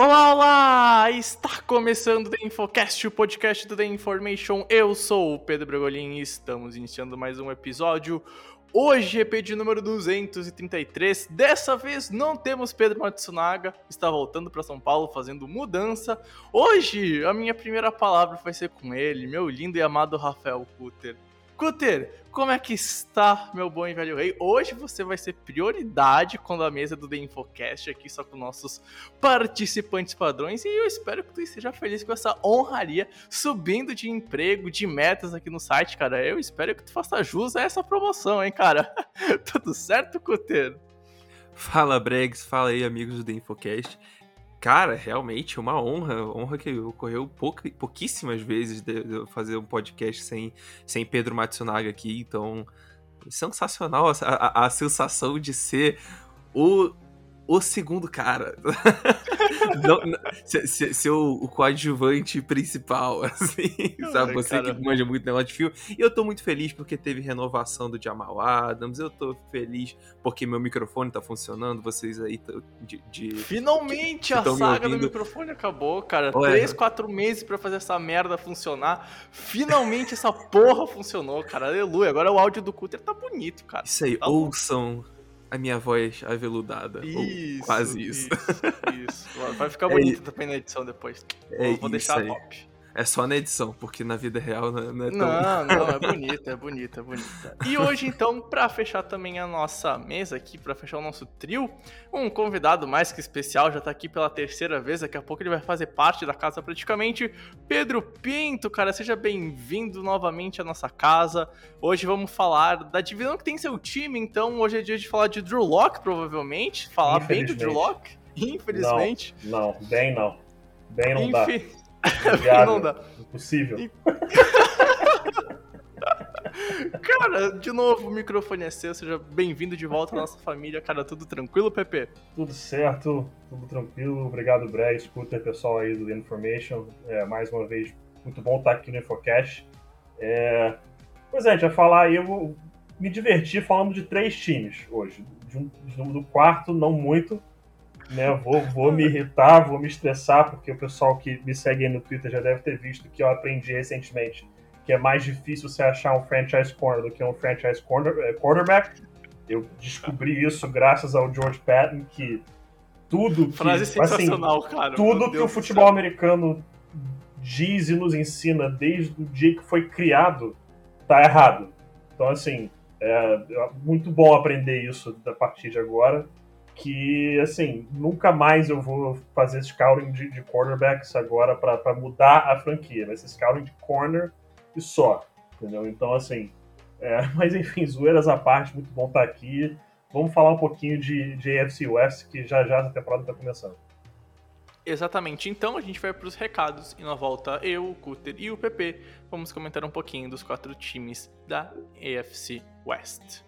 Olá, olá! Está começando o The Infocast, o podcast do The Information. Eu sou o Pedro Bragolin e estamos iniciando mais um episódio. Hoje, EP de número 233. Dessa vez não temos Pedro Matsunaga, está voltando para São Paulo fazendo mudança. Hoje, a minha primeira palavra vai ser com ele, meu lindo e amado Rafael Kuter. Kuter, como é que está, meu bom e velho rei? Hoje você vai ser prioridade quando a mesa do The Infocast aqui só com nossos participantes padrões e eu espero que tu esteja feliz com essa honraria subindo de emprego, de metas aqui no site, cara. Eu espero que tu faça jus a essa promoção, hein, cara? Tudo certo, Kuter? Fala, Bregs, fala aí, amigos do The Infocast. Cara, realmente uma honra, honra que ocorreu pouca, pouquíssimas vezes de, fazer um podcast sem, sem Pedro Matsunaga aqui, então sensacional a, a, a sensação de ser o, o segundo cara. não, não, ser, ser, ser o, coadjuvante principal, assim, sabe? Você cara. que manja muito negócio de fio. E eu tô muito feliz porque teve renovação do Jamal Adams, eu tô feliz porque meu microfone tá funcionando, vocês aí de... de Finalmente a saga do microfone acabou, cara. Ué. Três, quatro meses para fazer essa merda funcionar. Finalmente essa porra funcionou, cara. Aleluia. Agora o áudio do Cutter tá bonito, cara. Isso aí, tá ouçam a minha voz aveludada. Isso, quase isso. Isso, isso. Vai ficar bonito é, também na edição depois. É vou deixar aí. top. É só na edição, porque na vida real não é tão... Não, não, é bonita, é bonita, é bonita. E hoje, então, para fechar também a nossa mesa aqui, para fechar o nosso trio, um convidado mais que especial, já tá aqui pela terceira vez, daqui a pouco ele vai fazer parte da casa praticamente, Pedro Pinto, cara, seja bem-vindo novamente à nossa casa. Hoje vamos falar da divisão que tem seu time, então hoje é dia de falar de Drew Locke, provavelmente, falar bem do Drew Locke, infelizmente. Não, não, bem não. Bem não Infe... dá. não dá. Impossível. Cara, de novo, o microfone é seu, seja bem-vindo de volta à nossa família. Cara, tudo tranquilo, Pepe? Tudo certo, tudo tranquilo. Obrigado, Bré, escuta pessoal aí do The Information. É, mais uma vez, muito bom estar aqui no Infocast. É... Pois é, a gente vai falar aí, eu vou me divertir falando de três times hoje. De um, do quarto, não muito, né? Vou, vou me irritar, vou me estressar, porque o pessoal que me segue aí no Twitter já deve ter visto que eu aprendi recentemente que é mais difícil você achar um franchise corner do que um franchise corner, eh, quarterback. Eu descobri isso graças ao George Patton, que tudo que, sensacional, assim. Tudo que o futebol americano diz e nos ensina desde o dia que foi criado tá errado. Então, assim, é muito bom aprender isso a partir de agora que, assim, nunca mais eu vou fazer scouting de, de quarterbacks agora para mudar a franquia. Vai ser scouting de corner e só, entendeu? Então, assim, é, mas enfim, zoeiras à parte, muito bom estar aqui. Vamos falar um pouquinho de, de AFC West, que já já a temporada está começando. Exatamente, então a gente vai para os recados e na volta eu, o Cutter e o PP vamos comentar um pouquinho dos quatro times da AFC West.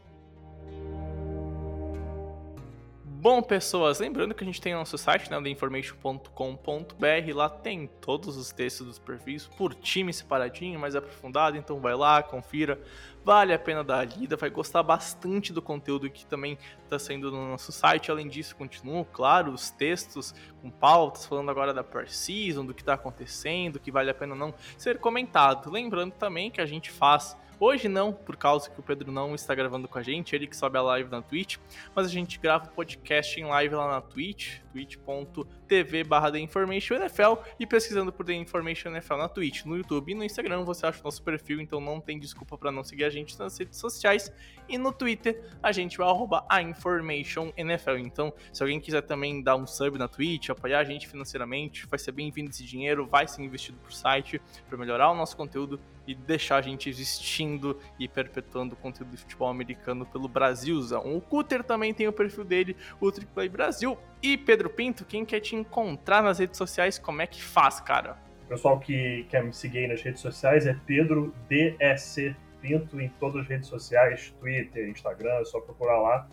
Bom, pessoas, lembrando que a gente tem nosso site, né, theinformation.com.br, lá tem todos os textos dos perfis por time separadinho, mais aprofundado, então vai lá, confira, vale a pena dar a lida, vai gostar bastante do conteúdo que também está saindo no nosso site, além disso, continuam, claro, os textos com pautas, falando agora da per-season, do que está acontecendo, que vale a pena não ser comentado, lembrando também que a gente faz Hoje não, por causa que o Pedro não está gravando com a gente, ele que sobe a live na Twitch, mas a gente grava o podcast em live lá na Twitch, twitch.tv barra NFL e pesquisando por The Information NFL na Twitch, no YouTube e no Instagram você acha o nosso perfil, então não tem desculpa para não seguir a gente nas redes sociais. E no Twitter a gente vai arroba a Information NFL. Então, se alguém quiser também dar um sub na Twitch, apoiar a gente financeiramente, vai ser bem-vindo esse dinheiro, vai ser investido pro site para melhorar o nosso conteúdo e deixar a gente existindo e perpetuando o conteúdo de futebol americano pelo Brasilzão. O Cutter também tem o perfil dele, o Triplay Brasil. E Pedro Pinto, quem quer te encontrar nas redes sociais, como é que faz, cara? Pessoal que quer me seguir nas redes sociais é Pedro DSC Pinto em todas as redes sociais, Twitter, Instagram, é só procurar lá.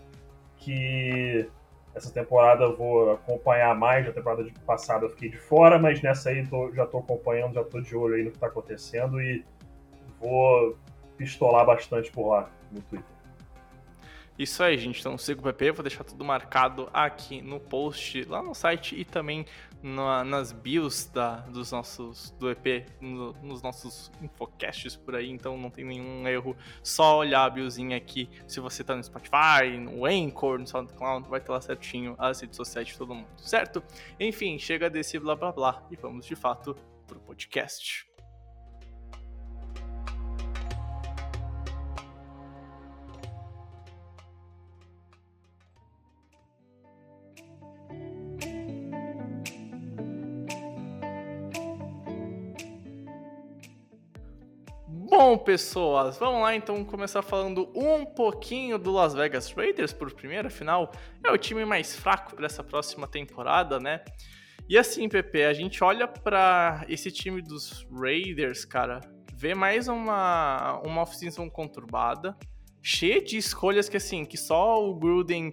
Que essa temporada eu vou acompanhar mais. A temporada passada eu fiquei de fora, mas nessa aí tô, já estou acompanhando, já estou de olho aí no que está acontecendo e vou pistolar bastante por lá no Twitter. Isso aí, gente. Então siga o PP, vou deixar tudo marcado aqui no post, lá no site e também na, nas bios da, dos nossos do EP, no, nos nossos infocasts por aí, então não tem nenhum erro. Só olhar a biozinha aqui. Se você tá no Spotify, no Anchor, no SoundCloud, vai ter lá certinho as redes sociais de todo mundo, certo? Enfim, chega desse blá blá blá e vamos de fato pro podcast. Bom, pessoas, vamos lá então começar falando um pouquinho do Las Vegas Raiders por primeira, afinal é o time mais fraco para essa próxima temporada, né? E assim, Pepe, a gente olha para esse time dos Raiders, cara, vê mais uma uma off-season conturbada, cheia de escolhas que assim, que só o Gruden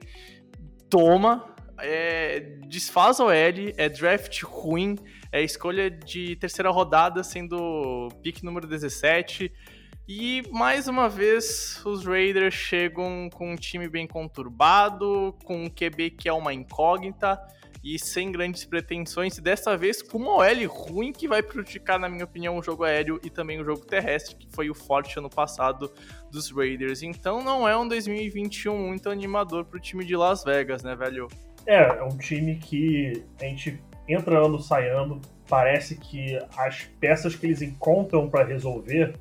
toma, é, desfaz o L, é draft ruim, é escolha de terceira rodada, sendo pick número 17. E mais uma vez os Raiders chegam com um time bem conturbado, com um QB que é uma incógnita e sem grandes pretensões, e dessa vez com uma OL ruim que vai prejudicar, na minha opinião, o jogo aéreo e também o jogo terrestre, que foi o forte ano passado dos Raiders. Então não é um 2021 muito animador para o time de Las Vegas, né, velho? É, é um time que a gente entra ano, sai ano, parece que as peças que eles encontram para resolver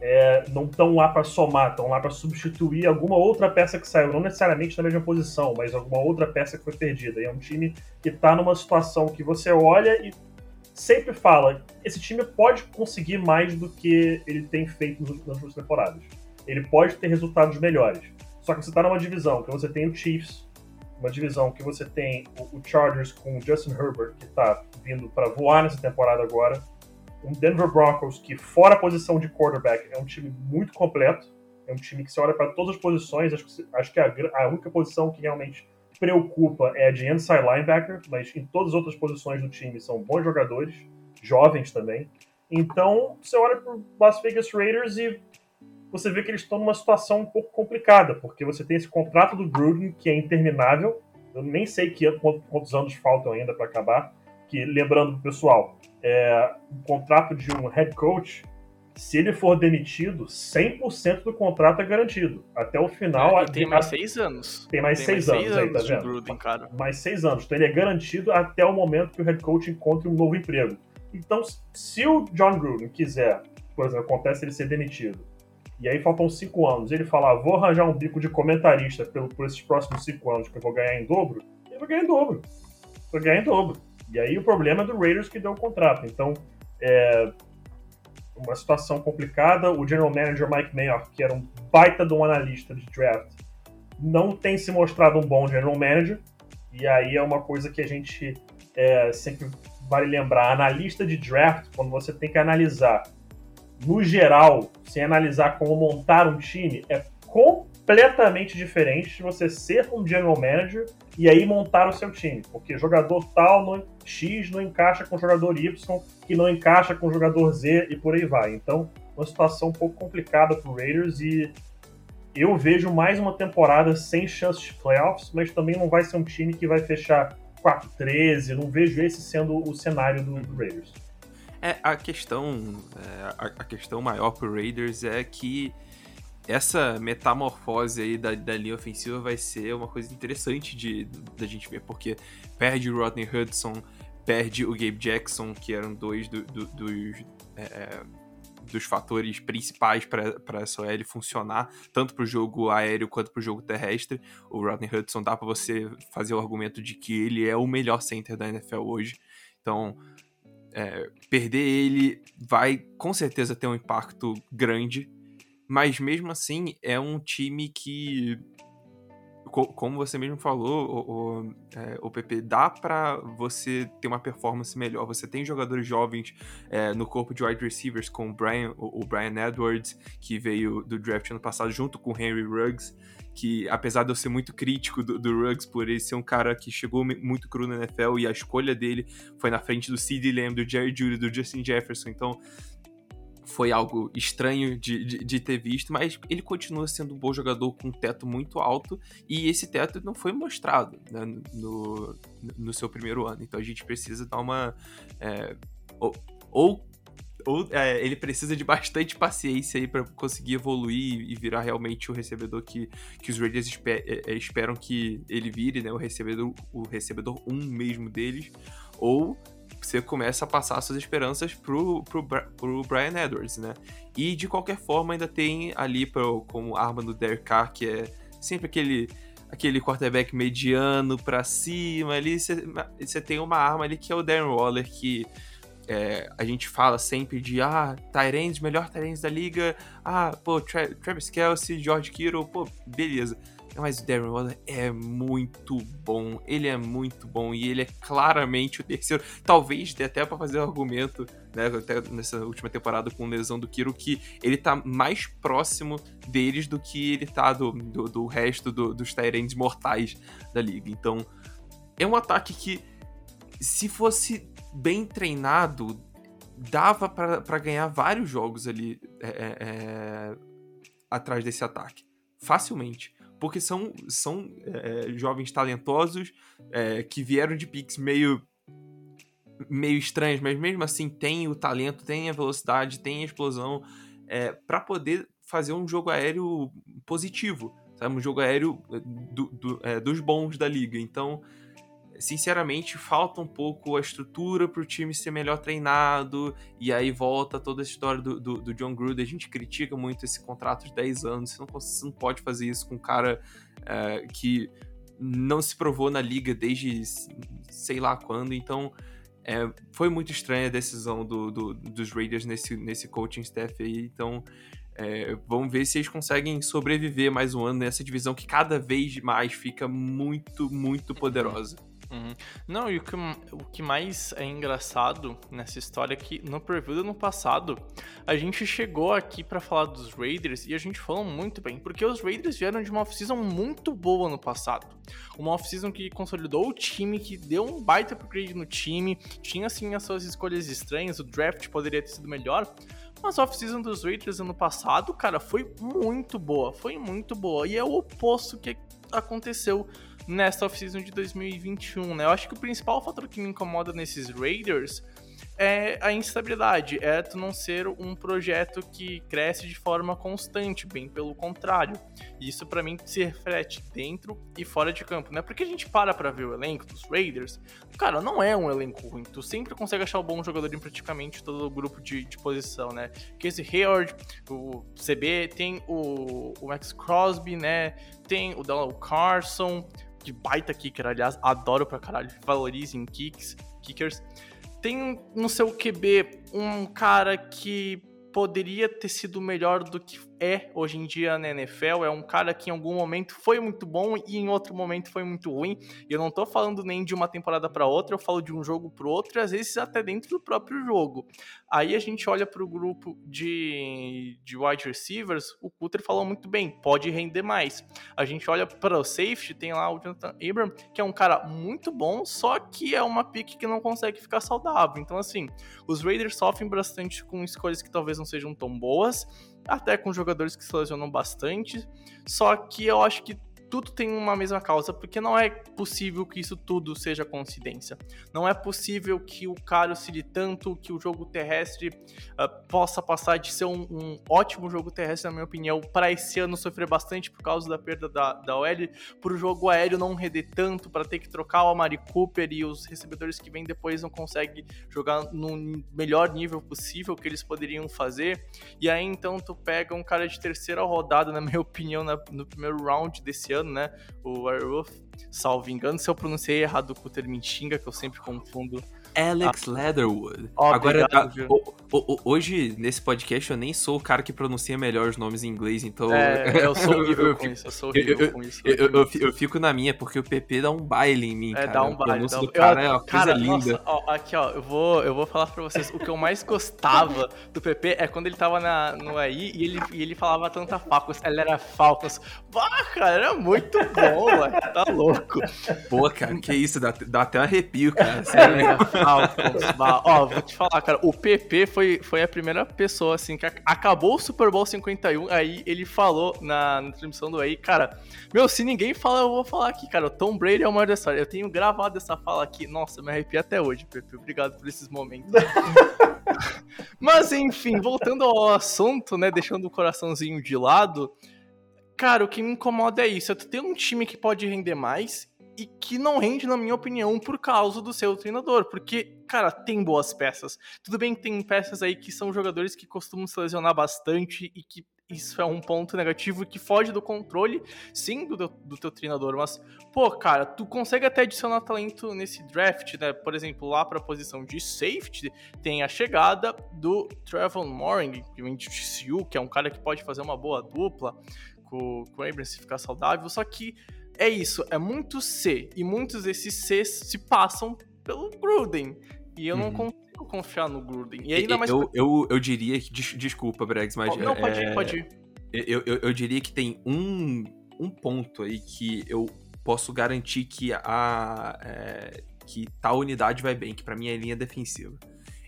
é, não estão lá para somar, estão lá para substituir alguma outra peça que saiu, não necessariamente na mesma posição, mas alguma outra peça que foi perdida. E é um time que está numa situação que você olha e sempre fala: esse time pode conseguir mais do que ele tem feito nas últimas temporadas. Ele pode ter resultados melhores. Só que você está numa divisão que você tem o Chiefs, uma divisão que você tem o, Chargers com o Justin Herbert, que está vindo para voar nessa temporada agora, um Denver Broncos que, fora a posição de quarterback, é um time muito completo, é um time que se olha para todas as posições, acho que, acho que a, a única posição que realmente preocupa é a de inside linebacker, mas em todas as outras posições do time são bons jogadores, jovens também. Então, você olha para Las Vegas Raiders e você vê que eles estão numa situação um pouco complicada, porque você tem esse contrato do Gruden que é interminável. Eu nem sei que, quantos anos faltam ainda para acabar. Que, lembrando pro pessoal, é, um contrato de um head coach, se ele for demitido, 100% do contrato é garantido. Até o final. É, tem mais seis anos. Tem mais, tem seis, mais anos, seis anos, aí, tá vendo? Gruden, cara. Mais seis anos. Então ele é garantido até o momento que o head coach encontre um novo emprego. Então, se o John Gruden quiser, por exemplo, acontece ele ser demitido, e aí faltam cinco anos, ele falar, vou arranjar um bico de comentarista pelo, por esses próximos cinco anos que eu vou ganhar em dobro, ele vai ganhar em dobro. Vai ganhar em dobro. E aí o problema é do Raiders que deu o contrato. Então, é uma situação complicada. O general manager Mike Mayock, que era um baita de um analista de draft, não tem se mostrado um bom general manager. E aí é uma coisa que a gente é, sempre vale lembrar. Analista de draft, quando você tem que analisar no geral, sem analisar como montar um time, é completamente diferente de você ser um general manager e aí montar o seu time. Porque jogador tal no, X não encaixa com jogador Y, que não encaixa com jogador Z e por aí vai. Então, uma situação um pouco complicada para o Raiders e eu vejo mais uma temporada sem chance de playoffs, mas também não vai ser um time que vai fechar 4-13. Não vejo esse sendo o cenário do, do Raiders. É, a questão, é, a, a, questão maior pro Raiders é que essa metamorfose aí da, da linha ofensiva vai ser uma coisa interessante de da gente ver, porque perde o Rodney Hudson, perde o Gabe Jackson, que eram dois do, do, dos, é, é dos fatores principais para essa OL funcionar, tanto para o jogo aéreo quanto para o jogo terrestre. O Rodney Hudson dá para você fazer o argumento de que ele é o melhor center da NFL hoje. Então, é, perder ele vai com certeza ter um impacto grande, mas mesmo assim é um time que como você mesmo falou, o, o, é, o PP, dá para você ter uma performance melhor. Você tem jogadores jovens é, no corpo de wide receivers, com o Brian, o, o, Brian Edwards, que veio do draft ano passado, junto com o Henry Ruggs, que apesar de eu ser muito crítico do, do Ruggs por ele ser um cara que chegou muito cru na NFL e a escolha dele foi na frente do CeeDee Lamb, do Jerry Judy, do Justin Jefferson, então foi algo estranho de, de, de, ter visto, mas ele continua sendo um bom jogador com um teto muito alto e esse teto não foi mostrado né, no, no seu primeiro ano. Então a gente precisa dar uma. É, ou, ou, ou é, ele precisa de bastante paciência aí para conseguir evoluir e virar realmente o recebedor que, que os Raiders esper, é, é, esperam que ele vire, né? O recebedor, o recebedor um mesmo deles. Ou você começa a passar suas esperanças pro, pro, pro Brian Edwards, né? E de qualquer forma ainda tem ali pro, como arma do Derek Carr, que é sempre aquele aquele quarterback mediano para cima ali, você tem uma arma ali que é o Darren Waller, que é, a gente fala sempre de, ah, Tyrants, melhor Tyrants da liga, ah, pô, Tra Travis Kelsey, George Kittle, pô, beleza. Mas o Darren Waller é muito bom. Ele é muito bom e ele é claramente o terceiro. Talvez dê até para fazer o um argumento, né? Até nessa última temporada com lesão do Kiro, que ele tá mais próximo deles do que ele tá do, do, do resto do, dos Tyrants mortais da liga. Então, é um ataque que, se fosse bem treinado, dava para ganhar vários jogos ali é, é, é, atrás desse ataque. Facilmente porque são, são é, jovens talentosos é, que vieram de picks meio meio estranhos, mas mesmo assim tem o talento, tem a velocidade, tem a explosão é, para poder fazer um jogo aéreo positivo, sabe? um jogo aéreo é, do, do, é, dos bons da liga. Então sinceramente, falta um pouco a estrutura para o time ser melhor treinado, e aí volta toda a história do, do, do, John Gruden. A gente critica muito esse contrato de 10 anos, você não, você não pode fazer isso com um cara é, que não se provou na liga desde sei lá quando, então é, foi muito estranha a decisão do, do, dos Raiders nesse, nesse coaching staff aí, então é, vamos ver se eles conseguem sobreviver mais um ano nessa divisão que cada vez mais fica muito, muito poderosa. Uhum. Não, e o que, o que mais é engraçado nessa história é que no preview do ano passado, a gente chegou aqui para falar dos Raiders e a gente falou muito bem, porque os Raiders vieram de uma off-season muito boa no passado. Uma off-season que consolidou o time, que deu um baita upgrade no time, tinha assim as suas escolhas estranhas, o draft poderia ter sido melhor, mas a off-season dos Raiders ano passado, cara, foi muito boa, foi muito boa. E é o oposto que aconteceu nesta off-season de 2021, né? Eu acho que o principal fator que me incomoda nesses Raiders é a instabilidade, é tu não ser um projeto que cresce de forma constante, bem pelo contrário. Isso para mim se reflete dentro e fora de campo, né? Porque a gente para pra ver o elenco dos Raiders, cara, não é um elenco ruim, tu sempre consegue achar um bom jogador em praticamente todo o grupo de, de posição, né? Casey Hayward, o CB, tem o, o Max Crosby, né? Tem o Donald Carson, que baita kicker, aliás, adoro pra caralho, valorizem kicks, kickers. Tem no seu QB um cara que poderia ter sido melhor do que é hoje em dia na NFL. É um cara que em algum momento foi muito bom e em outro momento foi muito ruim. Eu não tô falando nem de uma temporada para outra, eu falo de um jogo para outro às vezes até dentro do próprio jogo. Aí a gente olha para o grupo de, de wide receivers, o Cutter falou muito bem, pode render mais. A gente olha para o safety, tem lá o Jonathan Abram, que é um cara muito bom, só que é uma pick que não consegue ficar saudável. Então, assim, os Raiders sofrem bastante com escolhas que talvez não sejam tão boas até com jogadores que se lesionam bastante. Só que eu acho que tudo tem uma mesma causa, porque não é possível que isso tudo seja coincidência. Não é possível que o cara oscile tanto, que o jogo terrestre uh, possa passar de ser um, um, ótimo jogo terrestre, na minha opinião, para esse ano sofrer bastante por causa da perda da, da OL, para o jogo aéreo não render tanto, para ter que trocar o Amari Cooper e os recebedores que vêm depois não conseguem jogar no melhor nível possível que eles poderiam fazer. E aí então tu pega um cara de terceira rodada, na minha opinião, na, no primeiro round desse ano, né? O Airwolf, salvo engano, se eu pronunciei errado o termo Minxinga, que eu sempre confundo Alex ah. Leatherwood. Agora, a, o, o, hoje, nesse podcast, eu nem sou o cara que pronuncia melhor os nomes em inglês, então. É, eu sou horrível com isso, eu sou horrível eu, com isso. Eu, eu, eu, fico na minha, porque o PP dá um baile em mim. É, cara. dá um baile. O do cara é uma cara, coisa linda. Nossa, ó, aqui, ó, eu vou, eu vou falar pra vocês. O que eu mais gostava do PP é quando ele tava na, no AI e ele, e ele falava tanta Falcons. Ele era Falcons. Bah, cara, era muito bom, mano. Tá louco. Pô, cara, que isso, dá, dá até um arrepio, cara. Sério. Falcons. Ó, vou te falar, cara, o PP foi, foi a primeira pessoa, assim, que acabou o Super Bowl 51, aí ele falou na, na transmissão do aí, cara, meu, se ninguém fala, eu vou falar aqui, cara, o Tom Brady é o maior da história. Eu tenho gravado essa fala aqui, nossa, me arrepio até hoje, PP, obrigado por esses momentos. Mas, enfim, voltando ao assunto, né, deixando o coraçãozinho de lado, cara, o que me incomoda é isso, tu ter um time que pode render mais e que não rende, na minha opinião, por causa do seu treinador. Porque, cara, tem boas peças. Tudo bem que tem peças aí que são jogadores que costumam se lesionar bastante e que isso é um ponto negativo que foge do controle, sim, do, do teu treinador. Mas, pô, cara, tu consegue até adicionar talento nesse draft, né? Por exemplo, lá pra posição de safety, tem a chegada do Trevor Moring, de TCU, que é um cara que pode fazer uma boa dupla com, com o Abrams se ficar saudável. Só que é isso, é muito C. E muitos desses Cs se passam pelo Gruden. E eu uhum. não consigo confiar no Gruden. E ainda mais. Eu, eu, eu diria que. Des, desculpa, Bregs, mas. Não, pode é, ir, pode ir. Eu, eu, eu diria que tem um, um ponto aí que eu posso garantir que a. É, que tal unidade vai bem, que para mim é linha defensiva.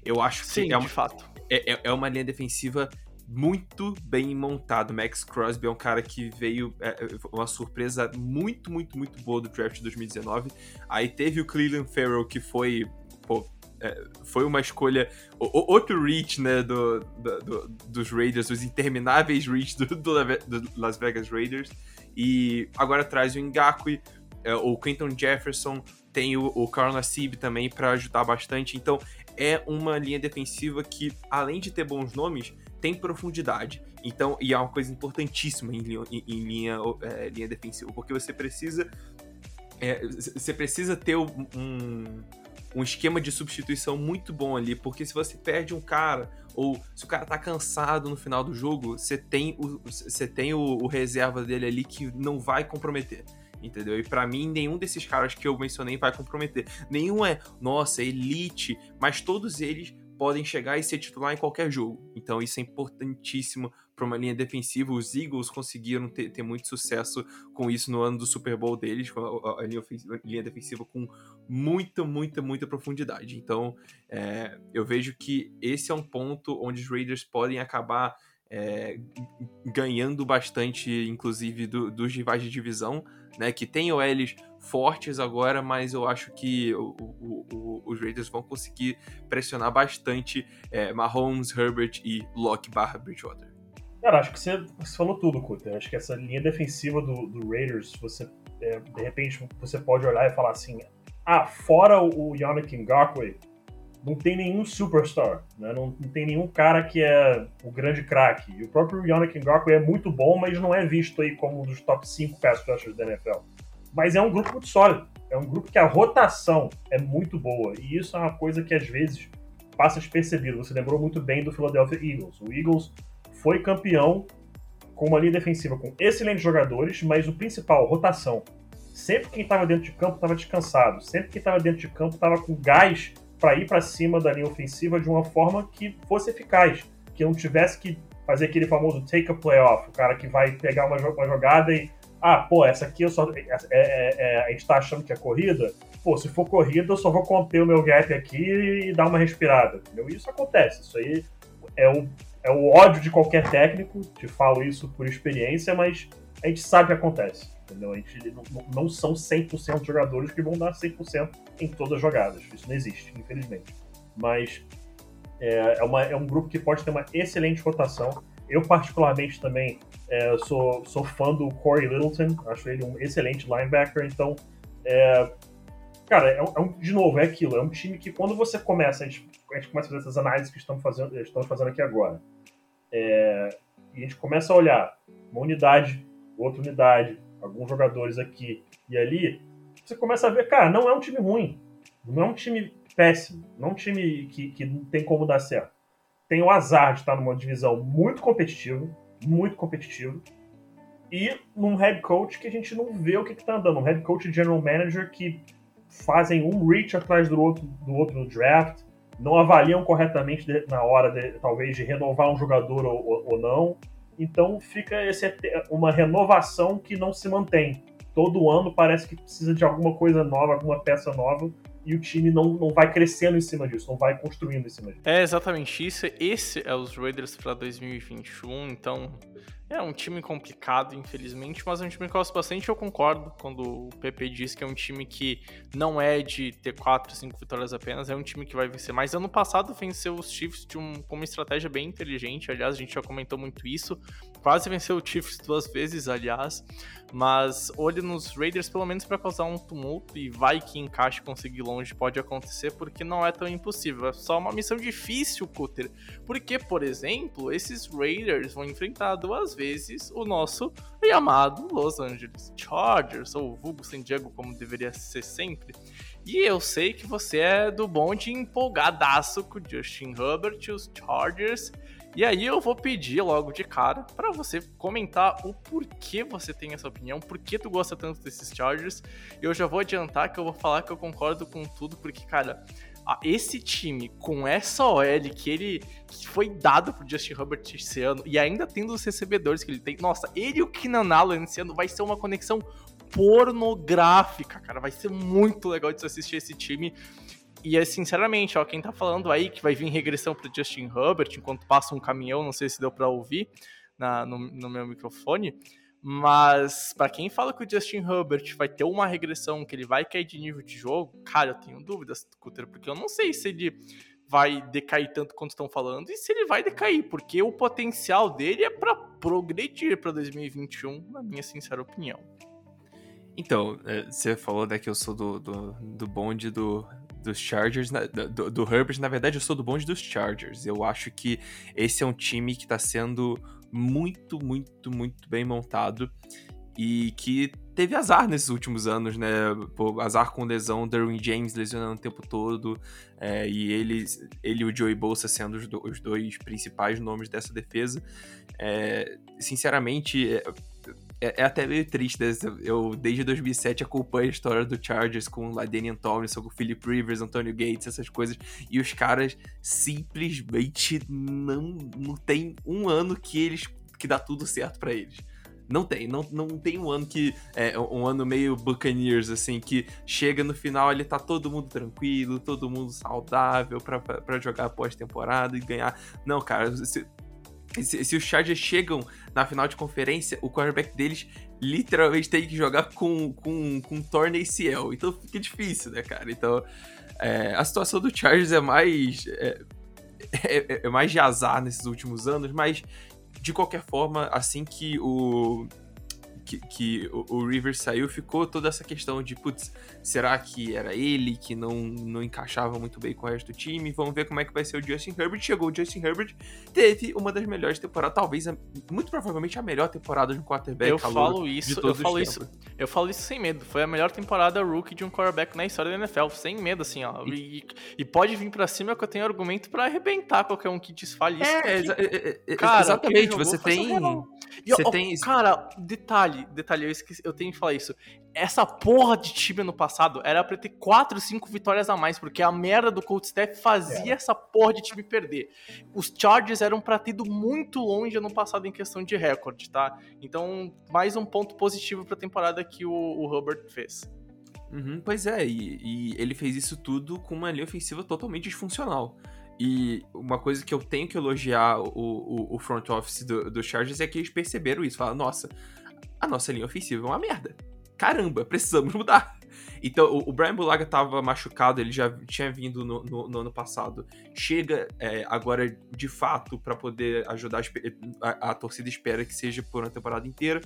Eu acho que Sim, é, de fato. É, é, é uma linha defensiva muito bem montado. Max Crosby é um cara que veio é, é uma surpresa muito, muito, muito boa do draft de 2019. Aí teve o Cleveland Farrell, que foi, pô, é, foi uma escolha, o, outro reach, né, do, do, do, dos Raiders, os intermináveis reach do, Las Vegas Raiders. E agora traz o Ngakwe, é, o Quentin Jefferson, tem o, o Carl Nassib também para ajudar bastante. Então é uma linha defensiva que, além de ter bons nomes, tem profundidade. Então, e é uma coisa importantíssima em linha, em, linha, é, linha defensiva, porque você precisa. É, você precisa ter um, um esquema de substituição muito bom ali, porque se você perde um cara, ou se o cara tá cansado no final do jogo, você tem o, você tem o, o reserva dele ali que não vai comprometer entendeu? E para mim, nenhum desses caras que eu mencionei vai comprometer. Nenhum é, nossa, elite, mas todos eles podem chegar e ser titular em qualquer jogo. Então isso é importantíssimo para uma linha defensiva. Os Eagles conseguiram ter, ter, muito sucesso com isso no ano do Super Bowl deles, com a, a, linha, a linha, defensiva com muita, muita, muita profundidade. Então é, eu vejo que esse é um ponto onde os Raiders podem acabar é, ganhando bastante, inclusive, do, dos rivais de divisão, né? Que tem OLs fortes agora, mas eu acho que o, o, o, os Raiders vão conseguir pressionar bastante é, Mahomes, Herbert e Locke barra Bridgewater. Cara, acho que você, você falou tudo, Cutter. Acho que essa linha defensiva do, do Raiders, você é, de repente você pode olhar e falar assim: ah, fora o Yannick Ngakwe, não tem nenhum superstar, né? não, não, tem nenhum cara que é o grande craque. E o próprio Yannick Ngakoue é muito bom, mas não é visto aí como um dos top 5 pass rushers da NFL. Mas é um grupo muito sólido. É um grupo que a rotação é muito boa. E isso é uma coisa que às vezes passa despercebido. Você lembrou muito bem do Philadelphia Eagles. O Eagles foi campeão com uma linha defensiva com excelentes jogadores, mas o principal, rotação. Sempre quem estava dentro de campo estava descansado. Sempre quem estava dentro de campo estava com gás para ir para cima da linha ofensiva de uma forma que fosse eficaz, que não tivesse que fazer aquele famoso take a playoff, o cara que vai pegar uma, jogada e ah, pô, essa aqui eu só é, é, é, a gente tá achando que é corrida, pô, se for corrida eu só vou conter o meu gap aqui e dar uma respirada, entendeu? Isso acontece, isso aí é o, é o ódio de qualquer técnico, te falo isso por experiência, mas a gente sabe que acontece. Entendeu? A gente não, não são 100% jogadores que vão dar 100% em todas as jogadas. Isso não existe, infelizmente. Mas é, é, uma, é um grupo que pode ter uma excelente rotação. Eu, particularmente, também é, sou, sou fã do Corey Littleton. Acho ele um excelente linebacker. Então, é, cara, é, é um, de novo, é aquilo. É um time que, quando você começa, a gente, a gente começa a fazer essas análises que estamos fazendo, estamos fazendo aqui agora. É, e a gente começa a olhar uma unidade, outra unidade, alguns jogadores aqui e ali, você começa a ver, cara, não é um time ruim. Não é um time péssimo. Não é um time que, que não tem como dar certo. Tem o azar de estar numa divisão muito competitiva, muito competitiva, e num head coach que a gente não vê o que está andando. Um head coach e general manager que fazem um reach atrás do outro, do outro no draft, não avaliam corretamente de, na hora, de, talvez, de renovar um jogador ou, ou, ou não. Então fica esse, uma renovação que não se mantém. Todo ano parece que precisa de alguma coisa nova, alguma peça nova, e o time não, não vai crescendo em cima disso, não vai construindo em cima disso. É exatamente isso. Esse é os Raiders para 2021, então é um time complicado, infelizmente, mas é um time que eu gosto bastante. Eu concordo quando o PP diz que é um time que não é de ter 4, 5 vitórias apenas, é um time que vai vencer mais. Ano passado venceu os Chiefs de um, com uma estratégia bem inteligente, aliás, a gente já comentou muito isso. Quase venceu o Chiefs duas vezes, aliás. Mas olhe nos Raiders pelo menos para causar um tumulto e vai que encaixe conseguir longe pode acontecer, porque não é tão impossível. É só uma missão difícil, Cutter. Porque, por exemplo, esses Raiders vão enfrentar duas vezes o nosso amado Los Angeles Chargers, ou vulgo San Diego, como deveria ser sempre. E eu sei que você é do bonde empolgadaço com o Justin Herbert e os Chargers. E aí eu vou pedir logo de cara para você comentar o porquê você tem essa opinião, por que tu gosta tanto desses Chargers. Eu já vou adiantar que eu vou falar que eu concordo com tudo, porque, cara, esse time com essa OL que ele que foi dado pro Justin Herbert esse ano e ainda tendo os recebedores que ele tem, nossa, ele e o Keenan Allen esse ano vai ser uma conexão pornográfica, cara. Vai ser muito legal de assistir esse time. E é sinceramente, ó, quem tá falando aí que vai vir regressão pro Justin Herbert enquanto passa um caminhão, não sei se deu para ouvir na, no, no, meu microfone, mas para quem fala que o Justin Herbert vai ter uma regressão, que ele vai cair de nível de jogo, cara, eu tenho dúvidas, Cutter, porque eu não sei se ele vai decair tanto quanto estão falando e se ele vai decair, porque o potencial dele é para progredir para 2021, na minha sincera opinião. Então, é, você falou né, que eu sou do, do, do bonde do, dos Chargers, do, do, Herbert, na verdade eu sou do bonde dos Chargers. Eu acho que esse é um time que está sendo muito, muito, muito bem montado e que teve azar nesses últimos anos, né? Azar com lesão, Derwin James lesionando o tempo todo, é, e ele, ele e o Joey Bolsa sendo os, do, os dois principais nomes dessa defesa. É, sinceramente, é, é, até meio triste, né? Eu, desde 2007, acompanho a história do Chargers com o Ladanian Tomlinson, com o Philip Rivers, Antonio Gates, essas coisas, e os caras simplesmente não, não tem um ano que eles que dá tudo certo para eles. Não tem, não, não tem um ano que. É um ano meio Buccaneers, assim, que chega no final ele tá todo mundo tranquilo, todo mundo saudável para jogar pós-temporada e ganhar. Não, cara, se, se, se, os Chargers chegam na final de conferência, o quarterback deles literalmente tem que jogar com, com, com torna ACL. Então fica difícil, né, cara? Então é, a situação do Chargers é mais. É, é, é, mais de azar nesses últimos anos, mas de qualquer forma, assim que o que, que o, o Rivers saiu, ficou toda essa questão de, putz, será que era ele que não, não encaixava muito bem com o resto do time? Vamos ver como é que vai ser o Justin Herbert. Chegou o Justin Herbert, teve uma das melhores temporadas, talvez, muito provavelmente a melhor temporada de um quarterback. Eu falo isso, eu falo isso, eu falo isso sem medo. Foi a melhor temporada rookie de um quarterback na história da NFL, sem medo, assim, ó. E, e pode vir para cima que eu tenho argumento para arrebentar qualquer um que desfale isso. É, é, é, cara, exatamente. Você tem, você tem, cara, detalhe detalhe, detalhe, eu, esqueci, eu tenho que falar isso. Essa porra de time no passado era pra ter 4, 5 vitórias a mais, porque a merda do Coach Steph fazia é. essa porra de time perder. Os Chargers eram pra ter ido muito longe ano passado em questão de recorde, tá? Então, mais um ponto positivo pra temporada que o, o Hubbard fez. Uhum, pois é, e, e ele fez isso tudo com uma linha ofensiva totalmente disfuncional. E uma coisa que eu tenho que elogiar o, o, o front office do, do Chargers é que eles perceberam isso. Falaram, nossa, a nossa linha ofensiva é uma merda. Caramba, precisamos mudar. Então, o, Brian Bulaga estava machucado, ele já tinha vindo no, no, no ano passado. Chega é, agora, de fato, para poder ajudar a, a, torcida espera que seja por uma temporada inteira.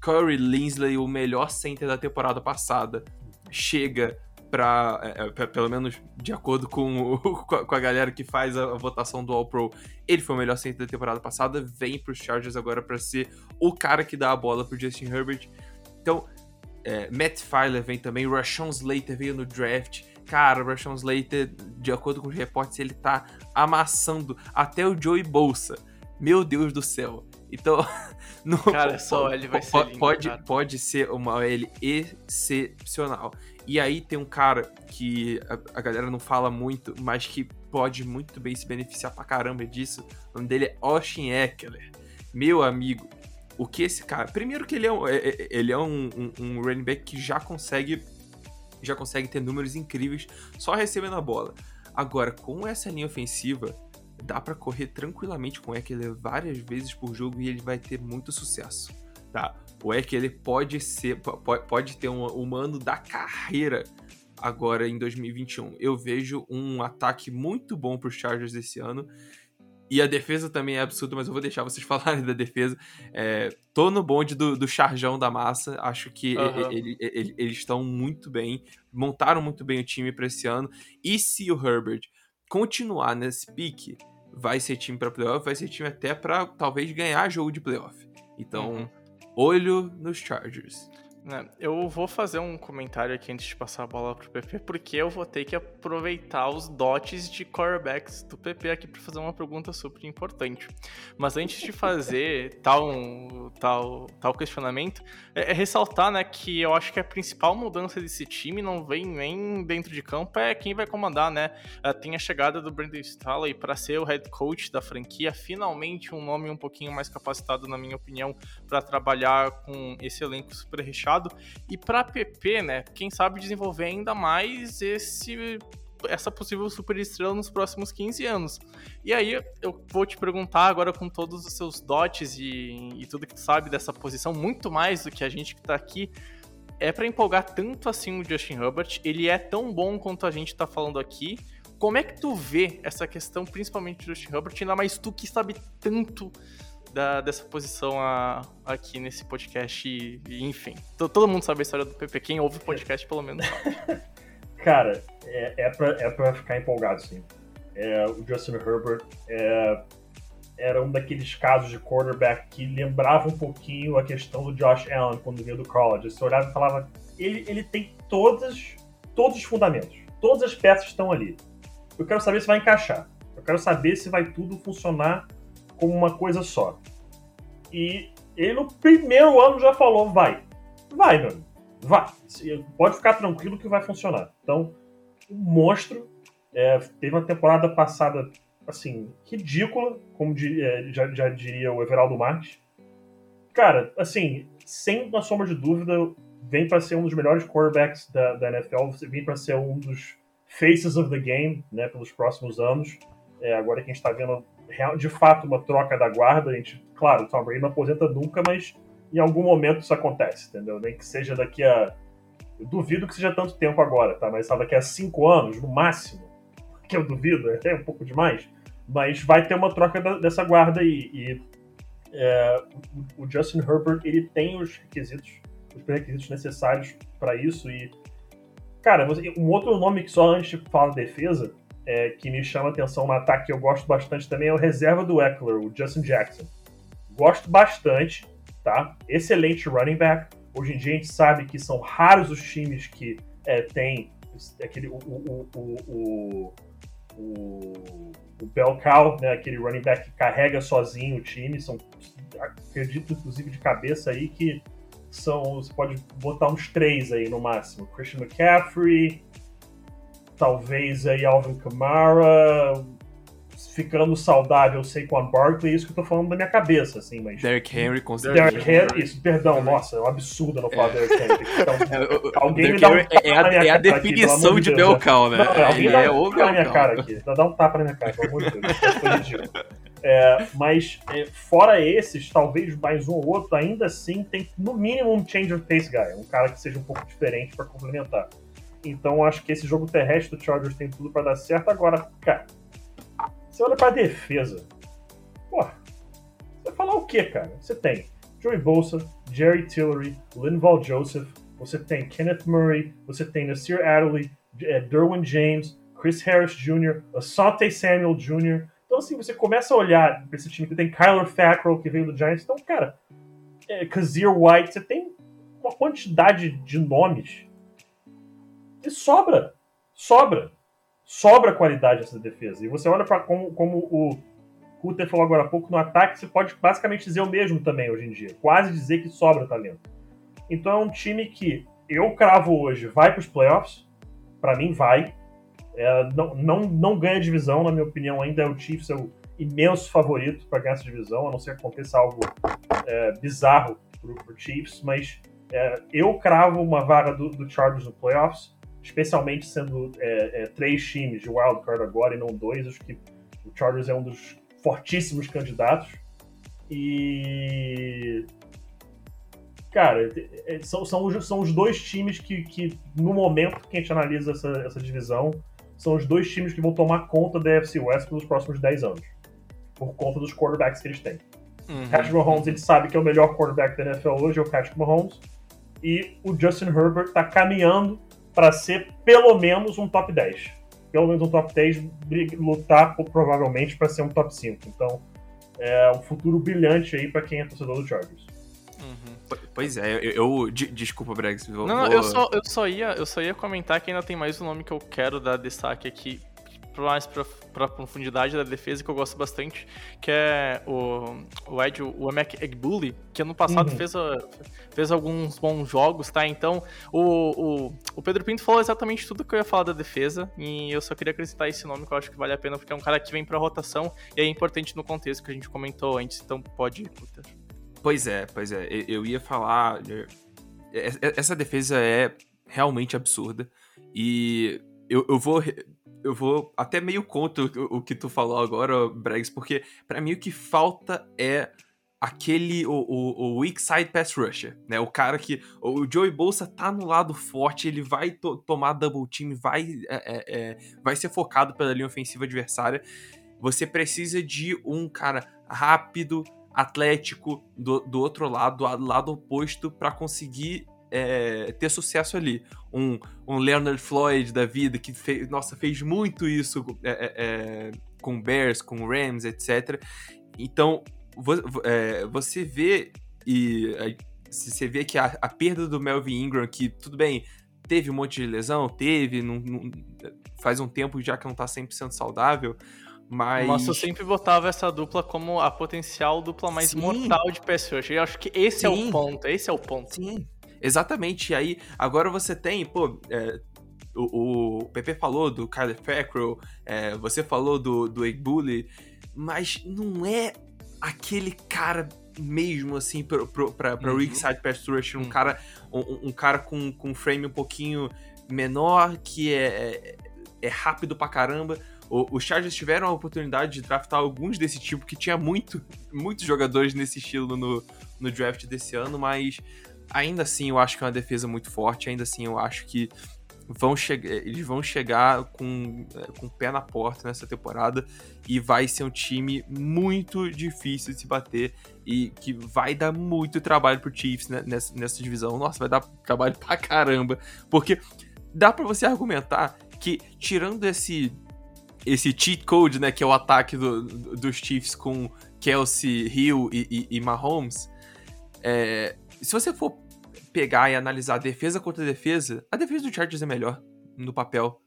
Curry Linsley, o melhor center da temporada passada, chega para é, é pelo menos de acordo com, o, com, a, galera que faz a, votação do All Pro, ele foi o melhor center da temporada passada, vem para os Chargers agora para ser o cara que dá a bola pro Justin Herbert. Então, é, Matt Filer vem também, Rashawn Slater veio no draft. Cara, o Rashawn Slater, de acordo com os reportes, ele tá amassando até o Joey Bolsa. Meu Deus do céu. Então, no, cara, só ele vai ser lindo, pode, cara. pode ser uma OL excepcional. E aí tem um cara que a, a, galera não fala muito, mas que pode muito bem se beneficiar pra caramba disso. O nome dele é Austin Eckler. Meu amigo, o que esse cara. Primeiro que ele é um, é, é, ele é um, um, um running back que já consegue. Já consegue ter números incríveis só recebendo a bola. Agora, com essa linha ofensiva, dá para correr tranquilamente com Eckler várias vezes por jogo e ele vai ter muito sucesso, tá? O Eckler pode ser, pode, pode ter um, um ano da carreira agora em 2021. Eu vejo um ataque muito bom para os Chargers esse ano e a defesa também é absurda, mas eu vou deixar vocês falarem da defesa. É, tô no bonde do, do charjão da massa. Acho que uhum. ele, ele, ele, eles estão muito bem. Montaram muito bem o time para esse ano. E se o Herbert continuar nesse pique, vai ser time para playoff, vai ser time até para talvez ganhar jogo de playoff. Então, uhum. Olho nos Chargers. Né, eu vou fazer um comentário aqui antes de passar a bola pro PP, porque eu vou ter que aproveitar os dotes de quarterbacks do PP aqui para fazer uma pergunta super importante. Mas antes de fazer tal, tal, tal questionamento, é, é, ressaltar né, que eu acho que a principal mudança desse time não vem nem dentro de campo, é quem vai comandar, né? É, tem a chegada do Brandon Staley para ser o head coach da franquia, finalmente um nome um pouquinho mais capacitado, na minha opinião, para trabalhar com esse elenco super recheado fechado. E para PP, né, quem sabe desenvolver ainda mais esse essa possível super estrela nos próximos 15 anos. E aí eu vou te perguntar agora com todos os seus dotes e, e tudo que tu sabe dessa posição, muito mais do que a gente que tá aqui, é para empolgar tanto assim o Justin Herbert, ele é tão bom quanto a gente tá falando aqui. Como é que tu vê essa questão, principalmente do Justin Herbert, ainda mais tu que sabe tanto da, dessa posição a, aqui nesse podcast. E, e enfim, todo mundo sabe a história do PP. Quem ouve o podcast, pelo menos, sabe. Cara, é, é, pra, é pra ficar empolgado, sim. É, o Justin Herbert é, era um daqueles casos de quarterback que lembrava um pouquinho a questão do Josh Allen quando veio do college. Você olhava e falava, ele, ele tem todos, todos os fundamentos, todas as peças estão ali. Eu quero saber se vai encaixar. Eu quero saber se vai tudo funcionar como uma coisa só. E ele no primeiro ano já falou: vai, vai, meu vai. Pode ficar tranquilo que vai funcionar. Então, um monstro. É, teve uma temporada passada, assim, ridícula, como é, já, já diria o Everaldo Marques. Cara, assim, sem uma sombra de dúvida, vem para ser um dos melhores quarterbacks da, da NFL, vem para ser um dos faces of the game, né, pelos próximos anos. É, agora que a gente está vendo de fato uma troca da guarda. A gente, claro, o Tom Brady não aposenta nunca, mas em algum momento isso acontece, entendeu? Nem que seja daqui a. Eu duvido que seja tanto tempo agora, tá? Mas sabe, daqui a cinco anos, no máximo, que eu duvido, é até um pouco demais, mas vai ter uma troca da, dessa guarda aí. E é, o, Justin Herbert, ele tem os requisitos, os pré-requisitos necessários para isso. E, cara, um outro nome que só antes de falar defesa, é, que me chama atenção no ataque, que eu gosto bastante também, é o reserva do Eckler, o Justin Jackson. Gosto bastante, tá? Excelente running back. Hoje em dia a gente sabe que são raros os times que é, tem aquele, o, o, o, o, o bell cow, né, aquele running back que carrega sozinho o time. São, acredito, inclusive, de cabeça aí que são, você pode botar uns três aí no máximo. Christian McCaffrey, talvez aí Alvin Kamara, ficando saudável Saquon Barkley, isso que eu tô falando da minha cabeça, assim, mas... Derrick Henry, com certeza. Derrick Henry, isso, perdão, nossa, é um absurdo não falar é. Derrick Henry. Então, é, alguém Derrick me dá um tapa é, a, é a definição aqui, de Belcal, né? Não, alguém é, dá um tapa na minha cara aqui, dá um tapa na minha cara, pelo amor de Deus, isso foi ridículo. É, mas é, fora esses, talvez mais um ou outro, ainda assim tem no mínimo um change of pace guy, um cara que seja um pouco diferente para complementar. Então acho que esse jogo terrestre do Chargers tem tudo para dar certo. Agora, cara, você olha pra defesa. Pô, você vai falar o que, cara? Você tem Joey Bolsa, Jerry Tillery, Linval Joseph, você tem Kenneth Murray, você tem Nasir Adderley, é, Derwin James, Chris Harris Jr., Asante Samuel Jr. Então, assim, você começa a olhar pra esse time que tem Kyler Fackrell, que veio do Giants. Então, cara, é, Kazir White, você tem uma quantidade de nomes e sobra. Sobra. Sobra qualidade essa defesa. E você olha para como, como o Cutter falou agora há pouco, no ataque você pode basicamente dizer o mesmo também hoje em dia. Quase dizer que sobra talento. Então é um time que eu cravo hoje vai para os playoffs. Para mim, vai. É, não, não, não ganha divisão, na minha opinião, ainda é o Chiefs é o imenso favorito para ganhar essa divisão, a não ser que aconteça algo é, bizarro para o Chiefs, mas é, eu cravo uma vaga do, do Chargers no playoffs especialmente sendo é, é, três times de wildcard agora e não dois, acho que o Chargers é um dos fortíssimos candidatos. E. Cara, é, são, são, os, são os dois times que, que, no momento que a gente analisa essa, essa divisão, são os dois times que vão tomar conta da FC West pelos próximos 10 anos. Por conta dos quarterbacks que eles têm. Uhum. Patrick Mahomes, ele sabe que é o melhor quarterback da NFL hoje, é o Patrick Mahomes. E o Justin Herbert está caminhando para ser pelo menos um top 10. Pelo menos um top 10, lutar provavelmente para ser um top 5. Então, é um futuro brilhante aí para quem é torcedor do Chargers. Uhum. Pois é, eu. eu desculpa, Bregs. Vou, não, vou... Eu, só, eu, só ia, eu só ia comentar que ainda tem mais um nome que eu quero dar destaque aqui, mais para a profundidade da defesa, que eu gosto bastante, que é o, o Ed, o Emek Egbuli, que ano passado uhum. fez, a, fez alguns bons jogos, tá? Então, o, o, o, Pedro Pinto falou exatamente tudo que eu ia falar da defesa, e eu só queria acrescentar esse nome que eu acho que vale a pena, porque é um cara que vem para rotação e é importante no contexto que a gente comentou antes, então pode ir, Pois é, pois é. Eu ia falar. É, é, essa defesa é realmente absurda. E eu, eu vou eu vou até meio contra o, o que tu falou agora, Bregs, porque para mim o que falta é aquele, o, o, o, weak side pass rusher, né? O cara que, o Joey Bolsa tá no lado forte, ele vai to, tomar double team, vai, é, é, é, vai ser focado pela linha ofensiva adversária. Você precisa de um cara rápido, atlético, do, do outro lado, do lado oposto, para conseguir é, ter sucesso ali. Um, um Leonard Floyd da vida, que fez, nossa, fez muito isso é, é, é com Bears, com Rams, etc. Então, é, você vê e você vê que a, a, perda do Melvin Ingram, que tudo bem, teve um monte de lesão, teve, não, não, faz um tempo já que não tá 100% saudável, mas... Nossa, eu sempre botava essa dupla como a potencial dupla mais Sim. mortal de pessoas. Eu acho que esse Sim. é o ponto, esse é o ponto. Sim, Exatamente. E aí, agora você tem, pô, é, o, o PP falou do Kyler Fackrell, é, você falou do, do Egbuli, mas não é aquele cara mesmo, assim, pra, pra, pra uhum. Side Pass Rush, um uhum. cara, um, um, cara com, com um frame um pouquinho menor, que é, é, é rápido pra caramba. os Chargers tiveram a oportunidade de draftar alguns desse tipo, que tinha muito, muitos jogadores nesse estilo no, no draft desse ano, mas ainda assim eu acho que é uma defesa muito forte, ainda assim eu acho que vão eles vão chegar com, é, com o pé na porta nessa temporada e vai ser um time muito difícil de se bater e que vai dar muito trabalho pro Chiefs né, nessa, nessa divisão. Nossa, vai dar trabalho pra caramba, porque dá para você argumentar que tirando esse esse cheat code, né, que é o ataque do, do, dos Chiefs com Kelsey, Hill e, e, e Mahomes, é, se você for pegar e analisar defesa contra defesa, a defesa do Chargers é melhor no papel.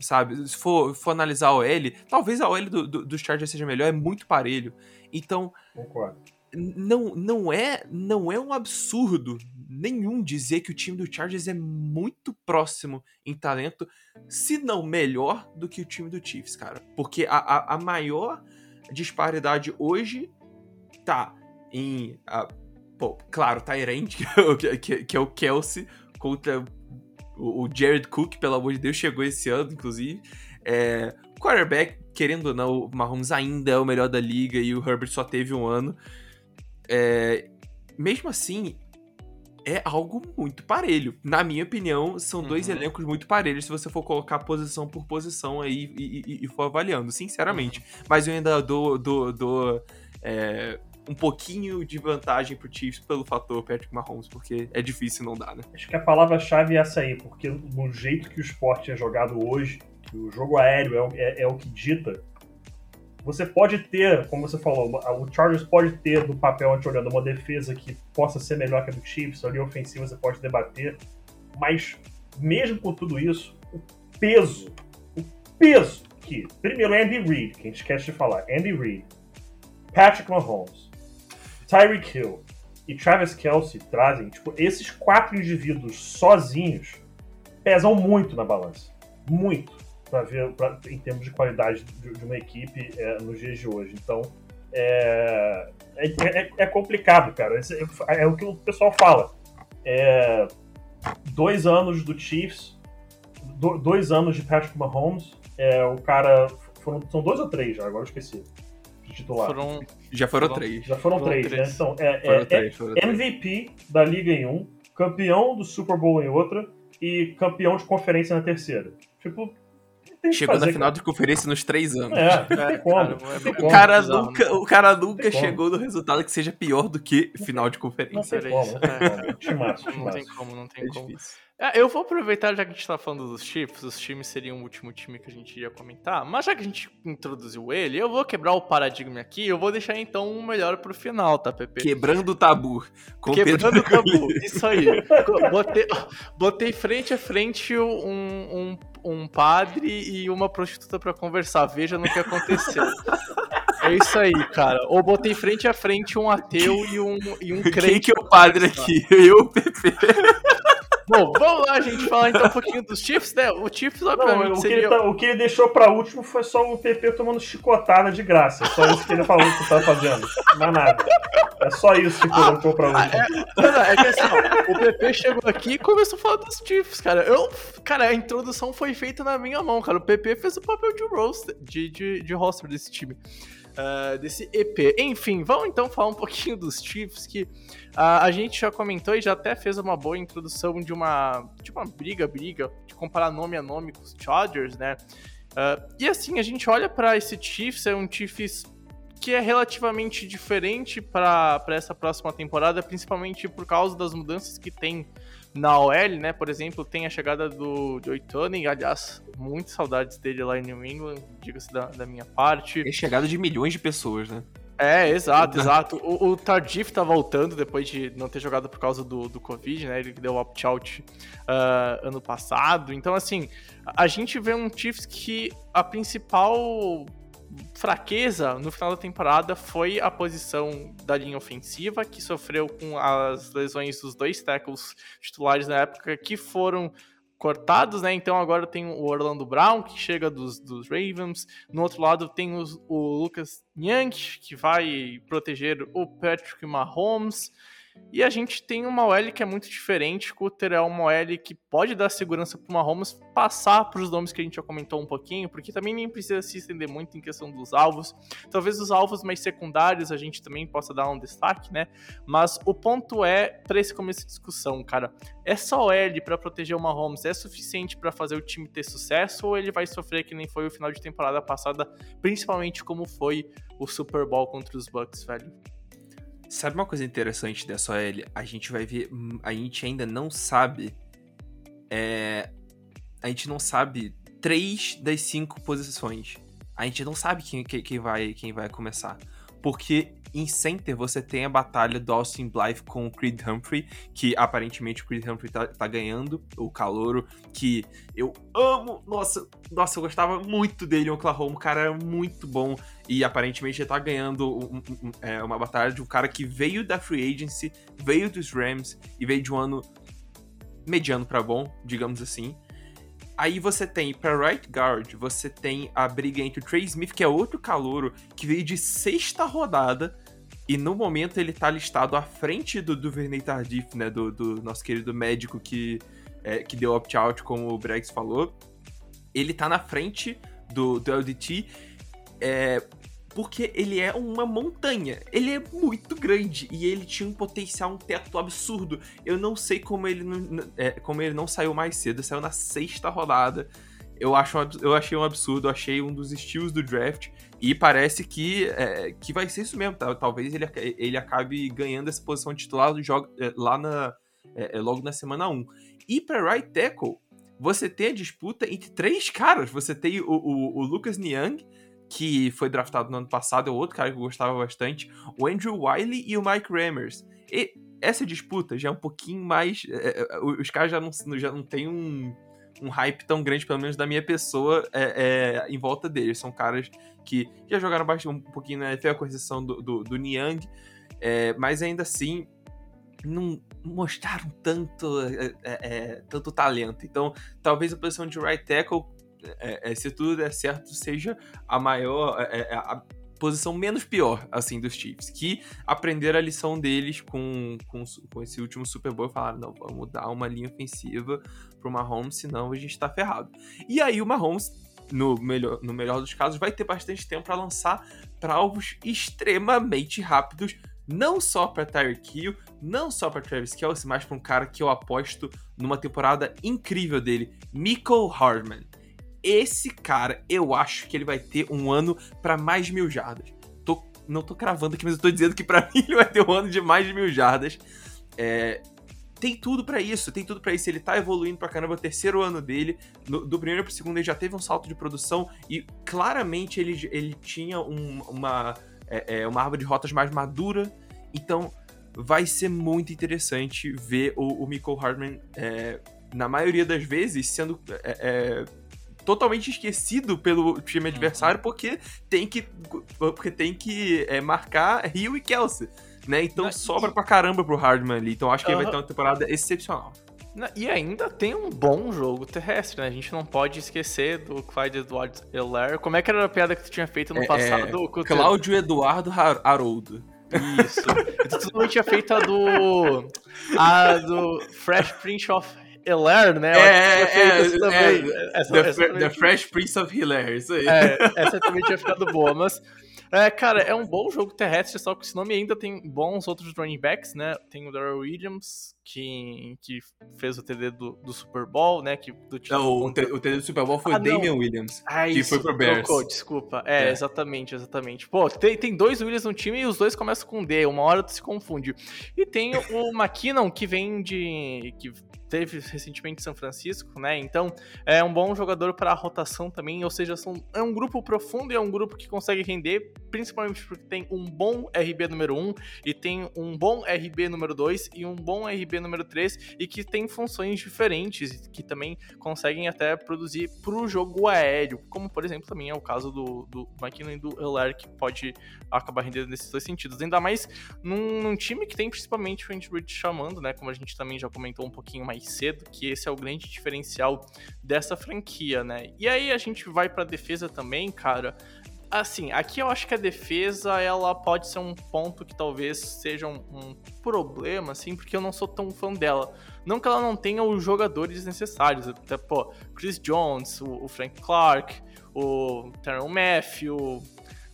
Sabe? Se for, for analisar a OL, talvez a OL do, do, do Chargers seja melhor, é muito parelho. Então. Concordo. Não, não, é, não é um absurdo nenhum dizer que o time do Chargers é muito próximo em talento, se não melhor do que o time do Chiefs, cara. Porque a, a, a maior disparidade hoje tá em. A, Pô, claro, Tyrant, que, que, que é o Kelsey, contra o, o Jared Cook, pelo amor de Deus, chegou esse ano, inclusive. É, quarterback, querendo ou não, o Mahomes ainda é o melhor da liga e o Herbert só teve um ano. É, mesmo assim, é algo muito parelho. Na minha opinião, são dois Uhum. elencos muito parelhos se você for colocar posição por posição aí e, e- e for avaliando, sinceramente. Uhum. Mas eu ainda dou, dou, dou é, um pouquinho de vantagem pro Chiefs pelo fator Patrick Mahomes, porque é difícil não dar, né? Acho que a palavra-chave é essa aí, porque no jeito que o esporte é jogado hoje, que o jogo aéreo é, o- é- é o que dita, você pode ter, como você falou, o Chargers pode ter no papel onde olhando uma defesa que possa ser melhor que a do Chiefs, a linha ofensiva você pode debater, mas mesmo com tudo isso, o peso, o peso que, primeiro Andy Reid, que a gente esquece de falar, Andy Reid, Patrick Mahomes, Tyreek Hill e Travis Kelsey trazem, tipo, esses quatro indivíduos sozinhos pesam muito na balança. Muito. Pra ver, pra- em termos de qualidade de, de uma equipe é, nos dias de hoje. Então, é, é, é- é complicado, cara. É, é o que o pessoal fala. É, dois anos do Chiefs, do- dois anos de Patrick Mahomes, é, o cara. Foram, são dois ou três já, agora eu esqueci. De titular. Foram. Já foram Foram- três. Já foram, foram três, três. né? Então, é, Foram é- três, foram três. MVP da Liga em um, campeão do Super Bowl em outra e campeão de conferência na terceira. Tipo, que Chegou na final cara. de conferência nos três anos. É, não tem É, como. cara, é- é-. O cara bizarro, nunca, o cara nunca tem como. chegou no resultado que seja pior do que final de conferência. isso, não tem é. como. Não tem como, não tem É como. É, eu vou aproveitar, já que a gente tá falando dos Chiefs, os times seriam o último time que a gente ia comentar, mas já que a gente introduziu ele, eu vou quebrar o paradigma aqui, eu vou deixar então o melhor pro final, tá, Pepe? Quebrando o tabu. Com Quebrando o tabu, isso aí. Botei, botei frente a frente um, um, um padre e uma prostituta pra conversar, veja no que aconteceu. É isso aí, cara. Ou botei frente a frente um ateu e um, e um Quem crente. que é o padre aqui? Eu, Pepe. Bom, vamos lá, gente, falar então um pouquinho dos Chiefs, né? O Chiefs, Não, obviamente, o que, seria... tá- o que ele deixou pra último foi só o PP tomando chicotada de graça. É só isso que ele falou que tá fazendo. Não é nada. É só isso que colocou pra último. Não, não, é que assim, o PP chegou aqui e começou a falar dos Chiefs, cara. Eu, cara, a introdução foi feita na minha mão, cara. O PP fez o papel de roster, de, de, de roster desse time. Ah, desse EP. Enfim, vamos então falar um pouquinho dos Chiefs, que ah, a gente já comentou e já até fez uma boa introdução de uma, de uma briga, briga, de comparar nome a nome com os Chargers, né? Ah, e assim, a gente olha pra esse Chiefs, é um Chiefs que é relativamente diferente para essa próxima temporada, principalmente por causa das mudanças que tem na OL, né? Por exemplo, tem a chegada do Joey Tony, aliás, muitas saudades dele lá em New England, diga-se da, da minha parte. É chegada de milhões de pessoas, né? É, exato, exato. O, o Tardif tá voltando depois de não ter jogado por causa do, do Covid, né? Ele deu opt-out ah, ano passado. Então, assim, a a gente vê um Chiefs que a principal fraqueza no final da temporada foi a posição da linha ofensiva, que sofreu com as lesões dos dois tackles titulares na época, que foram cortados, né? Então agora tem o Orlando Brown, que chega dos, dos Ravens. No outro lado tem os- o Lucas Young, que vai proteger o Patrick Mahomes. E a gente tem uma OL que é muito diferente. Cutter é uma OL que pode dar segurança para o Mahomes passar para os nomes que a gente já comentou um pouquinho, porque também nem precisa se estender muito em questão dos alvos. Talvez os alvos mais secundários a gente também possa dar um destaque, né? Mas o ponto é, para esse começo de discussão, cara, essa OL para proteger o Mahomes é suficiente para fazer o time ter sucesso ou ele vai sofrer que nem foi o final de temporada passada, principalmente como foi o Super Bowl contra os Bucks, velho? Sabe uma coisa interessante dessa OL? A gente vai ver. A gente ainda não sabe. É. A gente não sabe três das cinco posições. A gente não sabe quem, quem vai, quem vai começar. Porque em center você tem a batalha do Austin Blythe com o Creed Humphrey, que aparentemente o Creed Humphrey tá, tá ganhando, o calouro, que eu amo. Nossa, nossa, eu gostava muito dele em Oklahoma, o cara era muito bom. E aparentemente ele tá ganhando um- um- um- é, uma batalha de um cara que veio da free agency, veio dos Rams e veio de um ano mediano pra bom, digamos assim. Aí você tem pra right guard, você tem a briga entre o Trey Smith, que é outro calouro, que veio de sexta rodada. E no momento ele tá listado à frente do, Verney Tardif, né? Do, do nosso querido médico que, é, que deu opt-out, como o Bregs falou. Ele tá na frente do, do LDT, é, porque ele é uma montanha. Ele é muito grande e ele tinha um potencial, um teto absurdo. Eu não sei como ele não, é, como ele não saiu mais cedo, saiu na sexta rodada. Eu, acho, eu achei um absurdo, achei um dos estilos do draft e parece que, é, que vai ser isso mesmo. Tá? Talvez ele, ele acabe ganhando essa posição titular jogo, é, lá na, é, é, logo na semana 1. E para right tackle, você tem a disputa entre três caras. Você tem o, o, o Lucas Niang, que foi draftado no ano passado, é outro cara que eu gostava bastante, o Andrew Wiley e o Mike Rammers. E essa disputa já é um pouquinho mais. É, é os caras já não, já não tem um, um hype tão grande, pelo menos da minha pessoa, é, é, em volta deles. São caras que já jogaram um pouquinho na NFL, com exceção do, do, do Niang, é, mas ainda assim não mostraram tanto, é, é, tanto talento. Então, talvez a posição de right tackle é, é, se tudo der certo, seja a maior. É, é, a posição menos pior, assim, dos Chiefs. Que aprenderam a lição deles com, com, com esse último Super Bowl e falaram: não, vamos dar uma linha ofensiva pro Mahomes, senão a gente tá ferrado. E aí o Mahomes, no melhor, no melhor dos casos, vai ter bastante tempo para lançar para alvos extremamente rápidos não só para Tyreek Hill, não só para Travis Kelce, mas para um cara que eu aposto numa temporada incrível dele, Michael Hardman esse cara, eu acho que ele vai ter um ano para mais de mil jardas. Tô, não tô cravando aqui, mas eu tô dizendo que para mim ele vai ter um ano de mais de mil jardas. É, tem tudo para isso, tem tudo para isso. Ele tá evoluindo pra caramba, o terceiro ano dele. No, do primeiro pro segundo ele já teve um salto de produção e claramente ele, ele tinha um, uma, é, é uma árvore de rotas mais madura. Então vai ser muito interessante ver o, o Michael Hardman, é, na maioria das vezes, sendo é, é totalmente esquecido pelo time uhum. adversário porque tem que, porque tem que é, marcar Rio e Kelsey. Né? Então Não, sobra e... pra caramba pro Hardman ali. Então acho que uhum. ele vai ter uma temporada excepcional. E ainda tem um bom jogo terrestre, né? A gente não pode esquecer do Clyde Edwards Heller. Como é que era a piada que tu tinha feito no é, passado? É, Cláudio Eduardo Haroldo. Isso. tu totalmente tinha feito a do. A do Fresh Prince of Hilaire, né? É, é, é, essa, the, essa the Fresh Prince of Hilaire, isso aí. É, essa também tinha ficado boa, mas... É, cara, é um bom jogo terrestre, só que esse nome ainda tem bons outros running backs, né? Tem o Darrell Williams, que, que fez o TD do, do Super Bowl, né? Que, do não, o, o TD do Super Bowl foi ah, o Damian Williams, ah, que foi pro Bears. Trocou, desculpa. É, é, exatamente, exatamente. Pô, tem, tem dois Williams no time e os dois começam com D, uma hora tu se confunde. E tem o McKinnon, que vem de... que teve recentemente em São Francisco, né? Então é um bom jogador para a rotação também, ou seja, são, é um grupo profundo e é um grupo que consegue render, principalmente porque tem um bom RB número 1 e tem um bom RB número 2 e um bom RB número 3 e que tem funções diferentes que também conseguem até produzir para o jogo aéreo, como por exemplo também é o caso do, do McKinnon e do Euler, que pode acabar rendendo nesses dois sentidos. Ainda mais num, num time que tem principalmente o Andy Reid chamando, né? Como a gente também já comentou um pouquinho mais cedo, que esse é o grande diferencial dessa franquia, né? E aí a gente vai para defesa também, cara. Assim, aqui eu acho que a defesa ela pode ser um ponto que talvez seja um, um problema, assim, porque eu não sou tão fã dela. Não que ela não tenha os jogadores necessários, até, pô, Chris Jones, o, o Frank Clark, o Terrell Matthew,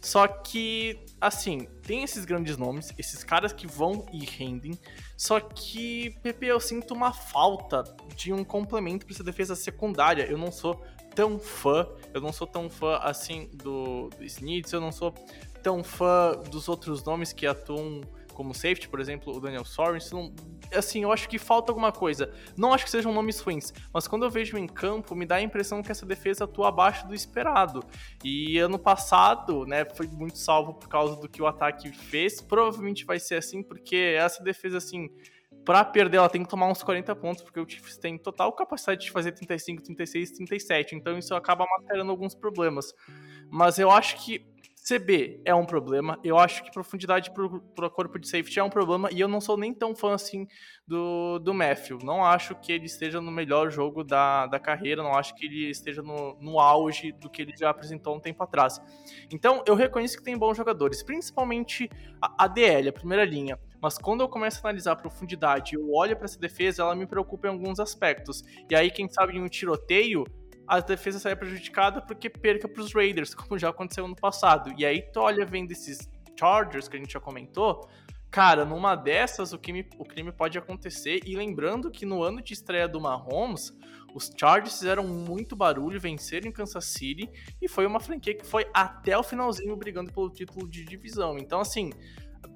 só que, assim, tem esses grandes nomes, esses caras que vão e rendem, só que, Pepe, eu sinto uma falta de um complemento para essa defesa secundária. Eu não sou tão fã, eu não sou tão fã assim do, do Snitz, eu não sou tão fã dos outros nomes que atuam como safety, por exemplo, o Daniel Sorensen, assim, eu acho que falta alguma coisa. Não acho que sejam nomes ruins, mas quando eu vejo em campo, me dá a impressão que essa defesa atua abaixo do esperado. E ano passado, né, foi muito salvo por causa do que o ataque fez. Provavelmente vai ser assim, porque essa defesa, assim, para perder, ela tem que tomar uns 40 pontos, porque o Chiefs tem total capacidade de fazer 35, 36, 37. Então isso acaba mascarando alguns problemas. Mas eu acho que CB é um problema. Eu acho que profundidade para corpo de safety é um problema. E eu não sou nem tão fã assim do, do Matthew. Não acho que ele esteja no melhor jogo da, da carreira. Não acho que ele esteja no, no auge do que ele já apresentou um tempo atrás. Então, eu reconheço que tem bons jogadores, principalmente a, DL, a primeira linha. Mas quando eu começo a analisar a profundidade, eu olho para essa defesa, ela me preocupa em alguns aspectos. E aí, quem sabe, em um tiroteio, a defesa saia prejudicada porque perca para os Raiders, como já aconteceu no passado. E aí tu olha vendo esses Chargers que a gente já comentou, cara, numa dessas o crime, o crime pode acontecer. E lembrando que no ano de estreia do Mahomes, os Chargers fizeram muito barulho, venceram em Kansas City e foi uma franquia que foi até o finalzinho brigando pelo título de divisão. Então, assim,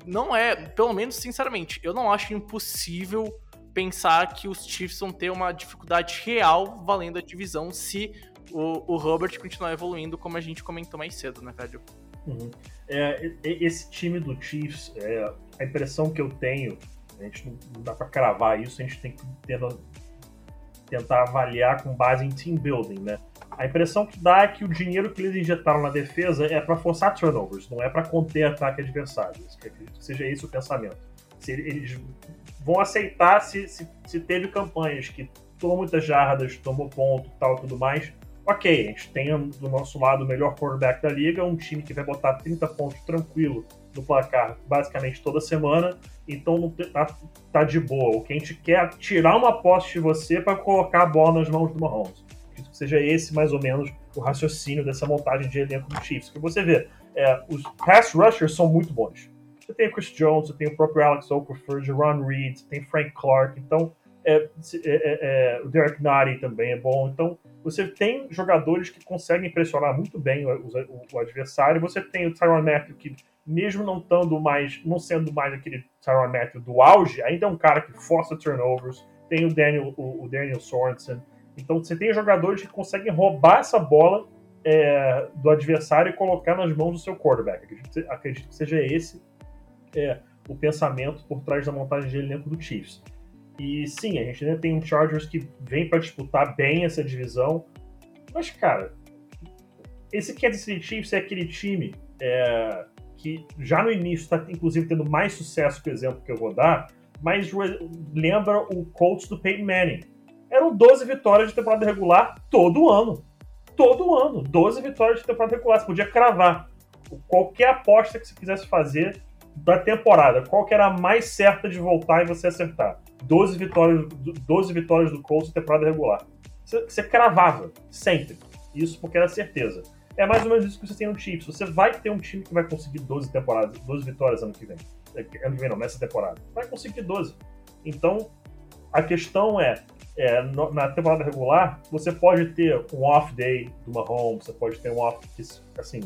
não é, pelo menos sinceramente, eu não acho impossível pensar que os Chiefs vão ter uma dificuldade real valendo a divisão se o, o Robert continuar evoluindo, como a gente comentou mais cedo, né, Cádio? Uhum. É, esse time do Chiefs, é, a impressão que eu tenho, a gente não, dá para cravar isso, a gente tem que tentar avaliar com base em team building, né? A impressão que dá é que o dinheiro que eles injetaram na defesa é para forçar turnovers, não é para conter ataque adversário. Acredito que seja esse o pensamento. Se eles vão aceitar se, se, se teve campanhas que tomou muitas jardas, tomou ponto tal tudo mais. Ok, a gente tem do nosso lado o melhor quarterback da liga, um time que vai botar 30 pontos tranquilo no placar basicamente toda semana, então tá, tá de boa. O que a gente quer é tirar uma posse de você para colocar a bola nas mãos do Mahomes. Que seja esse mais ou menos o raciocínio dessa montagem de elenco do Chiefs. Que você vê, é, os pass rushers são muito bons. Você tem o Chris Jones, você tem o próprio Alex Okafor, Ron Reed, você tem Frank Clark, então é, é, é, é, o Derek Nari também é bom. Então você tem jogadores que conseguem pressionar muito bem o, o, o adversário. Você tem o Tyron Matthew que mesmo não mais, não sendo mais aquele Tyron Matthew do auge, ainda é um cara que força turnovers. Tem o Daniel, o, o Daniel Sorensen. Então você tem jogadores que conseguem roubar essa bola é, do adversário e colocar nas mãos do seu quarterback. Acredito, acredito que seja esse é, o pensamento por trás da montagem de elenco do Chiefs. E sim, a gente ainda tem um Chargers que vem para disputar bem essa divisão, mas cara, esse Kansas City Chiefs é aquele time é, que já no início está inclusive tendo mais sucesso que o exemplo que eu vou dar, mas lembra o Colts do Peyton Manning. Eram 12 vitórias de temporada regular todo ano. Todo ano. 12 vitórias de temporada regular. Você podia cravar. Qualquer aposta que você quisesse fazer, da temporada, qual que era a mais certa de voltar e você acertar? 12 vitórias, 12 vitórias do Colts na temporada regular. Você, você cravava, sempre. Isso porque era certeza. É mais ou menos isso que você tem no Chiefs. Você vai ter um time que vai conseguir 12 temporadas, 12 vitórias ano que vem. É, ano que vem não, nessa temporada. Vai conseguir 12. Então, a questão é, é na temporada regular, você pode ter um off day do Mahomes, você pode ter um off que, assim,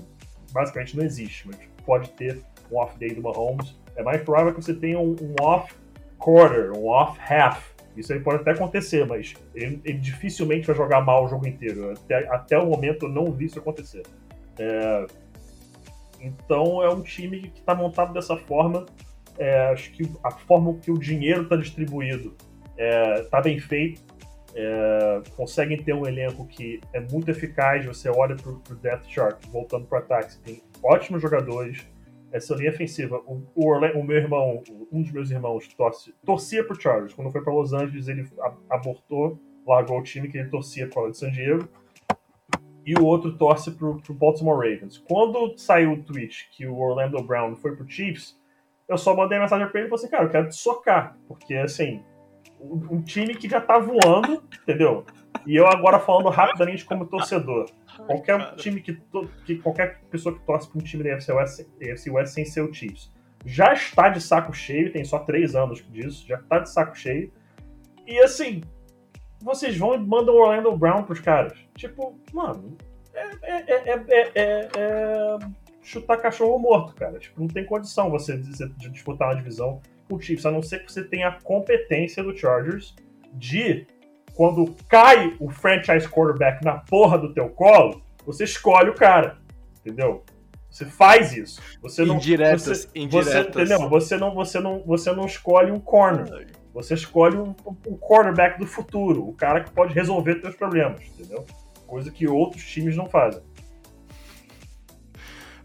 basicamente não existe, mas pode ter um off day do Mahomes, é mais provável que você tenha um, um off quarter, um off half. Isso aí pode até acontecer, mas ele, ele, dificilmente vai jogar mal o jogo inteiro. Até, até o momento eu não vi isso acontecer. É, então é um time que está montado dessa forma. É, acho que a forma que o dinheiro está distribuído está é, bem feito. É, conseguem ter um elenco que é muito eficaz. Você olha para o Death Chart, voltando para o ataque, tem ótimos jogadores essa linha ofensiva. O, o, o, meu irmão, um dos meus irmãos, torce, torcia pro Chargers. Quando foi para Los Angeles, ele abortou, largou o time que ele torcia com a de San Diego. E o outro torce pro, pro Baltimore Ravens. Quando saiu o tweet que o Orlando Brown foi pro Chiefs, eu só mandei mensagem pra ele e falei assim, cara, eu quero te socar. Porque, assim, um time que já tá voando, entendeu? E eu agora falando rapidamente como torcedor. Qualquer Ai, time que, que, Qualquer pessoa que torce para um time da AFC West, AFC West sem ser o Chiefs já está de saco cheio, tem só três anos disso, já está de saco cheio. E assim, vocês vão e mandam o Orlando Brown pros caras. Tipo, mano, é, é, é, é, chutar cachorro morto, cara. Tipo, não tem condição você de disputar uma divisão com o Chiefs, a não ser que você tenha a competência do Chargers de quando cai o franchise quarterback na porra do teu colo, você escolhe o cara, entendeu? Você faz isso. Você não, indiretas, você, indiretas. Você, entendeu? Você não, você não, você não escolhe um corner. Você escolhe um, um quarterback do futuro, o cara que pode resolver seus problemas, entendeu? Coisa que outros times não fazem.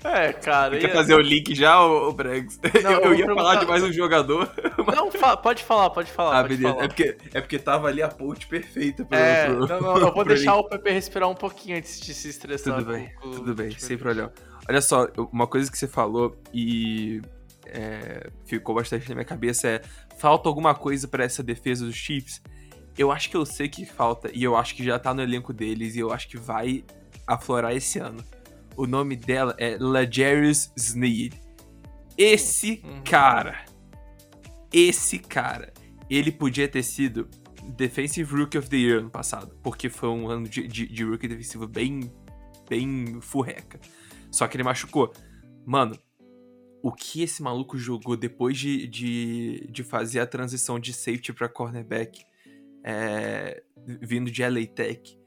É, cara. Quer fazer o link já, o Bregs? Não, eu, eu ia falar de mais um jogador. Mas... Não, fa pode falar, pode falar. Ah, pode beleza. Falar. É, porque, é porque tava ali a ponte perfeita pro. É, pro, não, não, eu vou deixar o Pepe respirar um pouquinho antes de se estressar. Tudo bem, com, tudo bem, sem problema. Olha só, uma coisa que você falou e é, ficou bastante na minha cabeça é: falta alguma coisa para essa defesa dos Chiefs? Eu acho que eu sei que falta, e eu acho que já tá no elenco deles, e eu acho que vai aflorar esse ano. O nome dela é Lajarius Sneed. Esse Uhum. cara, esse cara, ele podia ter sido Defensive Rookie of the Year ano passado, porque foi um ano de, de, de rookie defensivo bem, bem furreca. Só que ele machucou. Mano, o que esse maluco jogou depois de, de, de fazer a transição de safety pra cornerback, é, vindo de LA Tech.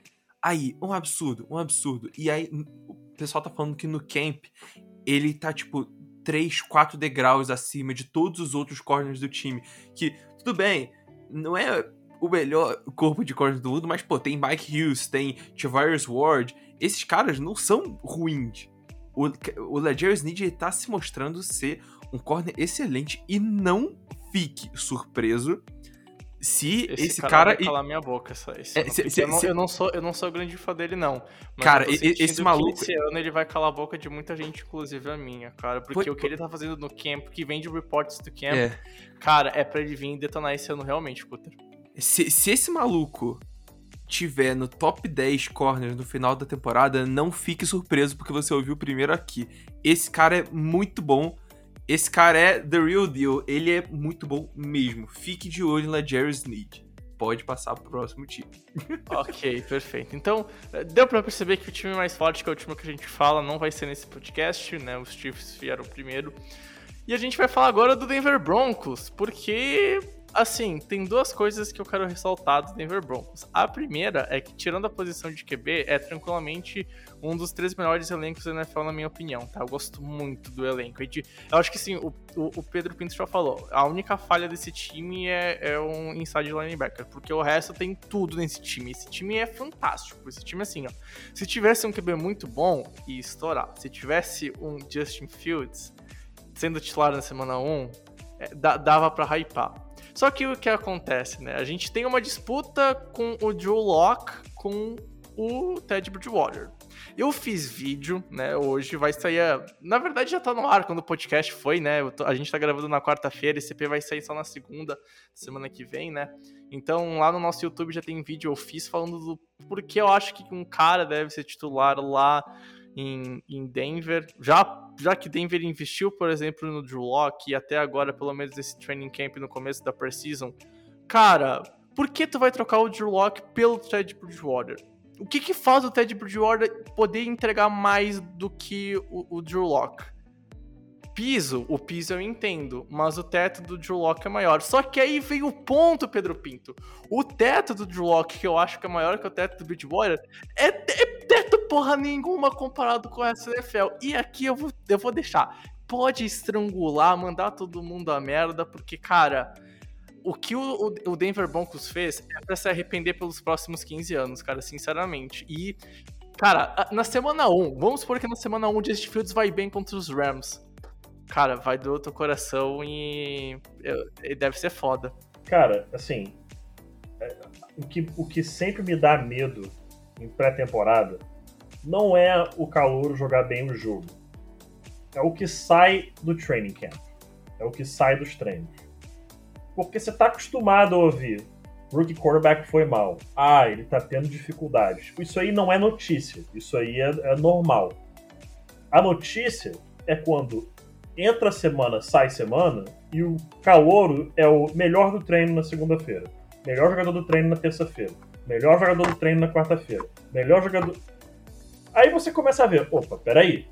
Aí, um absurdo, um absurdo. E aí, pessoal tá falando que no camp ele tá tipo 3, 4 degraus acima de todos os outros corners do time. Que, tudo bem, não é o melhor corpo de corners do mundo, mas, pô, tem Mike Hughes, tem Javarius Ward. Esses caras não são ruins. O, o Ledger Snead tá se mostrando ser um corner excelente e não fique surpreso se esse, Esse, cara, cara. vai calar minha boca, essa, esse É, se- se- eu, não, se- eu não sou, eu não sou grande fã dele, não. Mas Cara, esse maluco- Esse ano ele vai calar a boca de muita gente, inclusive a minha, cara. Porque o que ele tá fazendo no camp, que vem de reports do camp, É. cara, é pra ele vir detonar esse ano realmente, Cutter. Se, se esse maluco tiver no top 10 corners no final da temporada, não fique surpreso porque você ouviu primeiro aqui. Esse cara é muito bom. Esse cara é the real deal. Ele é muito bom mesmo. Fique de olho na Jerry Sneed. Pode passar pro próximo time. ok, perfeito. Então, eh, deu pra perceber que o time mais forte, que é o time que a gente fala, não vai ser nesse podcast, né? Os Chiefs vieram primeiro. E a gente vai falar agora do Denver Broncos, porque, assim, tem duas coisas que eu quero ressaltar do Denver Broncos. A primeira é que, tirando a posição de QB, é tranquilamente um dos três melhores elencos da NFL, na minha opinião, tá? Eu gosto muito do elenco. E de- eu acho que, sim, o, o- o Pedro Pinto já falou, a única falha desse time é, é um inside linebacker, porque o resto tem tudo nesse time. Esse time é fantástico. Esse time, assim, ó, se tivesse um QB muito bom, ia estourar. Se tivesse um Justin Fields sendo titular na semana 1, é, dava pra hypar. Só que o que acontece, né? A gente tem uma disputa com o Drew Locke com o Ted Bridgewater. Eu fiz vídeo, né, hoje, vai sair, a- na verdade já tá no ar quando o podcast foi, né, tô- a gente tá gravando na quarta-feira, esse EP vai sair só na segunda, semana que vem, né, então lá no nosso YouTube já tem vídeo eu fiz falando do porquê eu acho que um cara deve ser titular lá em, em Denver, já, já que Denver investiu, por exemplo, no Drew Locke e até agora, pelo menos esse training camp no começo da preseason, cara, por que tu vai trocar o Drew Locke pelo Ted Bridgewater? O que que faz o Ted Bridgewater poder entregar mais do que o, o Drew Locke? Piso, o piso eu entendo, mas o teto do Drew Locke é maior. Só que aí vem o ponto, Pedro Pinto. O teto do Drew Locke, que eu acho que é maior que o teto do Bridgewater, é, é teto porra nenhuma comparado com essa NFL. E aqui eu vou, eu vou deixar. Pode estrangular, mandar todo mundo a merda, porque, cara, o que o, o- Denver Broncos fez é pra se arrepender pelos próximos 15 anos, cara, sinceramente. E, cara, na semana 1, vamos supor que na semana 1 o Justin Fields vai bem contra os Rams. Cara, vai do teu coração e, e deve ser foda. Cara, assim, é, o que, o que sempre me dá medo em pré-temporada não é o calor jogar bem o jogo. É o que sai do training camp. É o que sai dos treinos. Porque você tá acostumado a ouvir rookie quarterback foi mal. Ah, ele tá tendo dificuldades. Isso aí não é notícia. Isso aí é, é normal. A notícia é quando entra semana, sai semana, e o Calouro é o melhor do treino na segunda-feira, melhor jogador do treino na terça-feira, melhor jogador do treino na quarta-feira, melhor jogador. Aí você começa a ver, opa, peraí,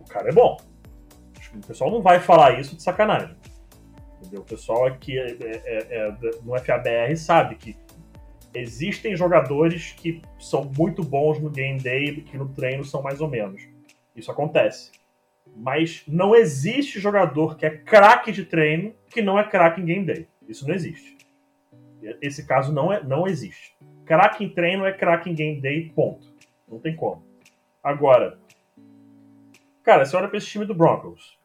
o cara é bom. O pessoal não vai falar isso de sacanagem. Entendeu? O pessoal aqui é- é- é- no FABR sabe que existem jogadores que são muito bons no game day e que no treino são mais ou menos. Isso acontece. Mas não existe jogador que é craque de treino que não é craque em game day. Isso não existe. Esse caso não, é, não existe. Craque em treino é craque em game day, ponto. Não tem como. Agora, cara, você olha pra esse time do Broncos.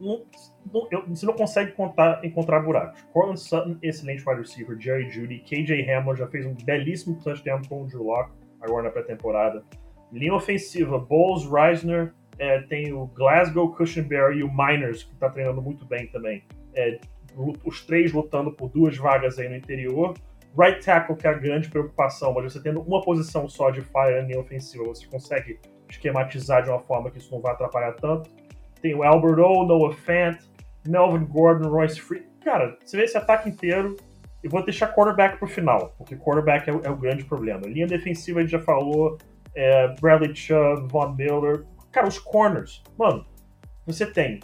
Não, não- eu- você não consegue contar, encontrar buracos. Cortland Sutton, excelente wide receiver. Jerry Judy. KJ Hamler já fez um belíssimo touchdown com o Drew Locke agora na pré-temporada. Linha ofensiva, Bowles, Reisner, é, tem o Glasgow, Cushenberry e o Miners, que está treinando muito bem também. É, os três lutando por duas vagas aí no interior. right tackle, que é a grande preocupação, mas você tendo uma posição só de fire em ofensiva, você consegue esquematizar de uma forma que isso não vai atrapalhar tanto. Tem o Albert O, Noah Fant, Melvin Gordon, Royce Free. Cara, você vê esse ataque inteiro, e vou deixar quarterback pro final, porque quarterback é, é o grande problema. Linha defensiva a gente já falou, é, Bradley Chubb, Von Miller. Cara, os corners. Mano, você tem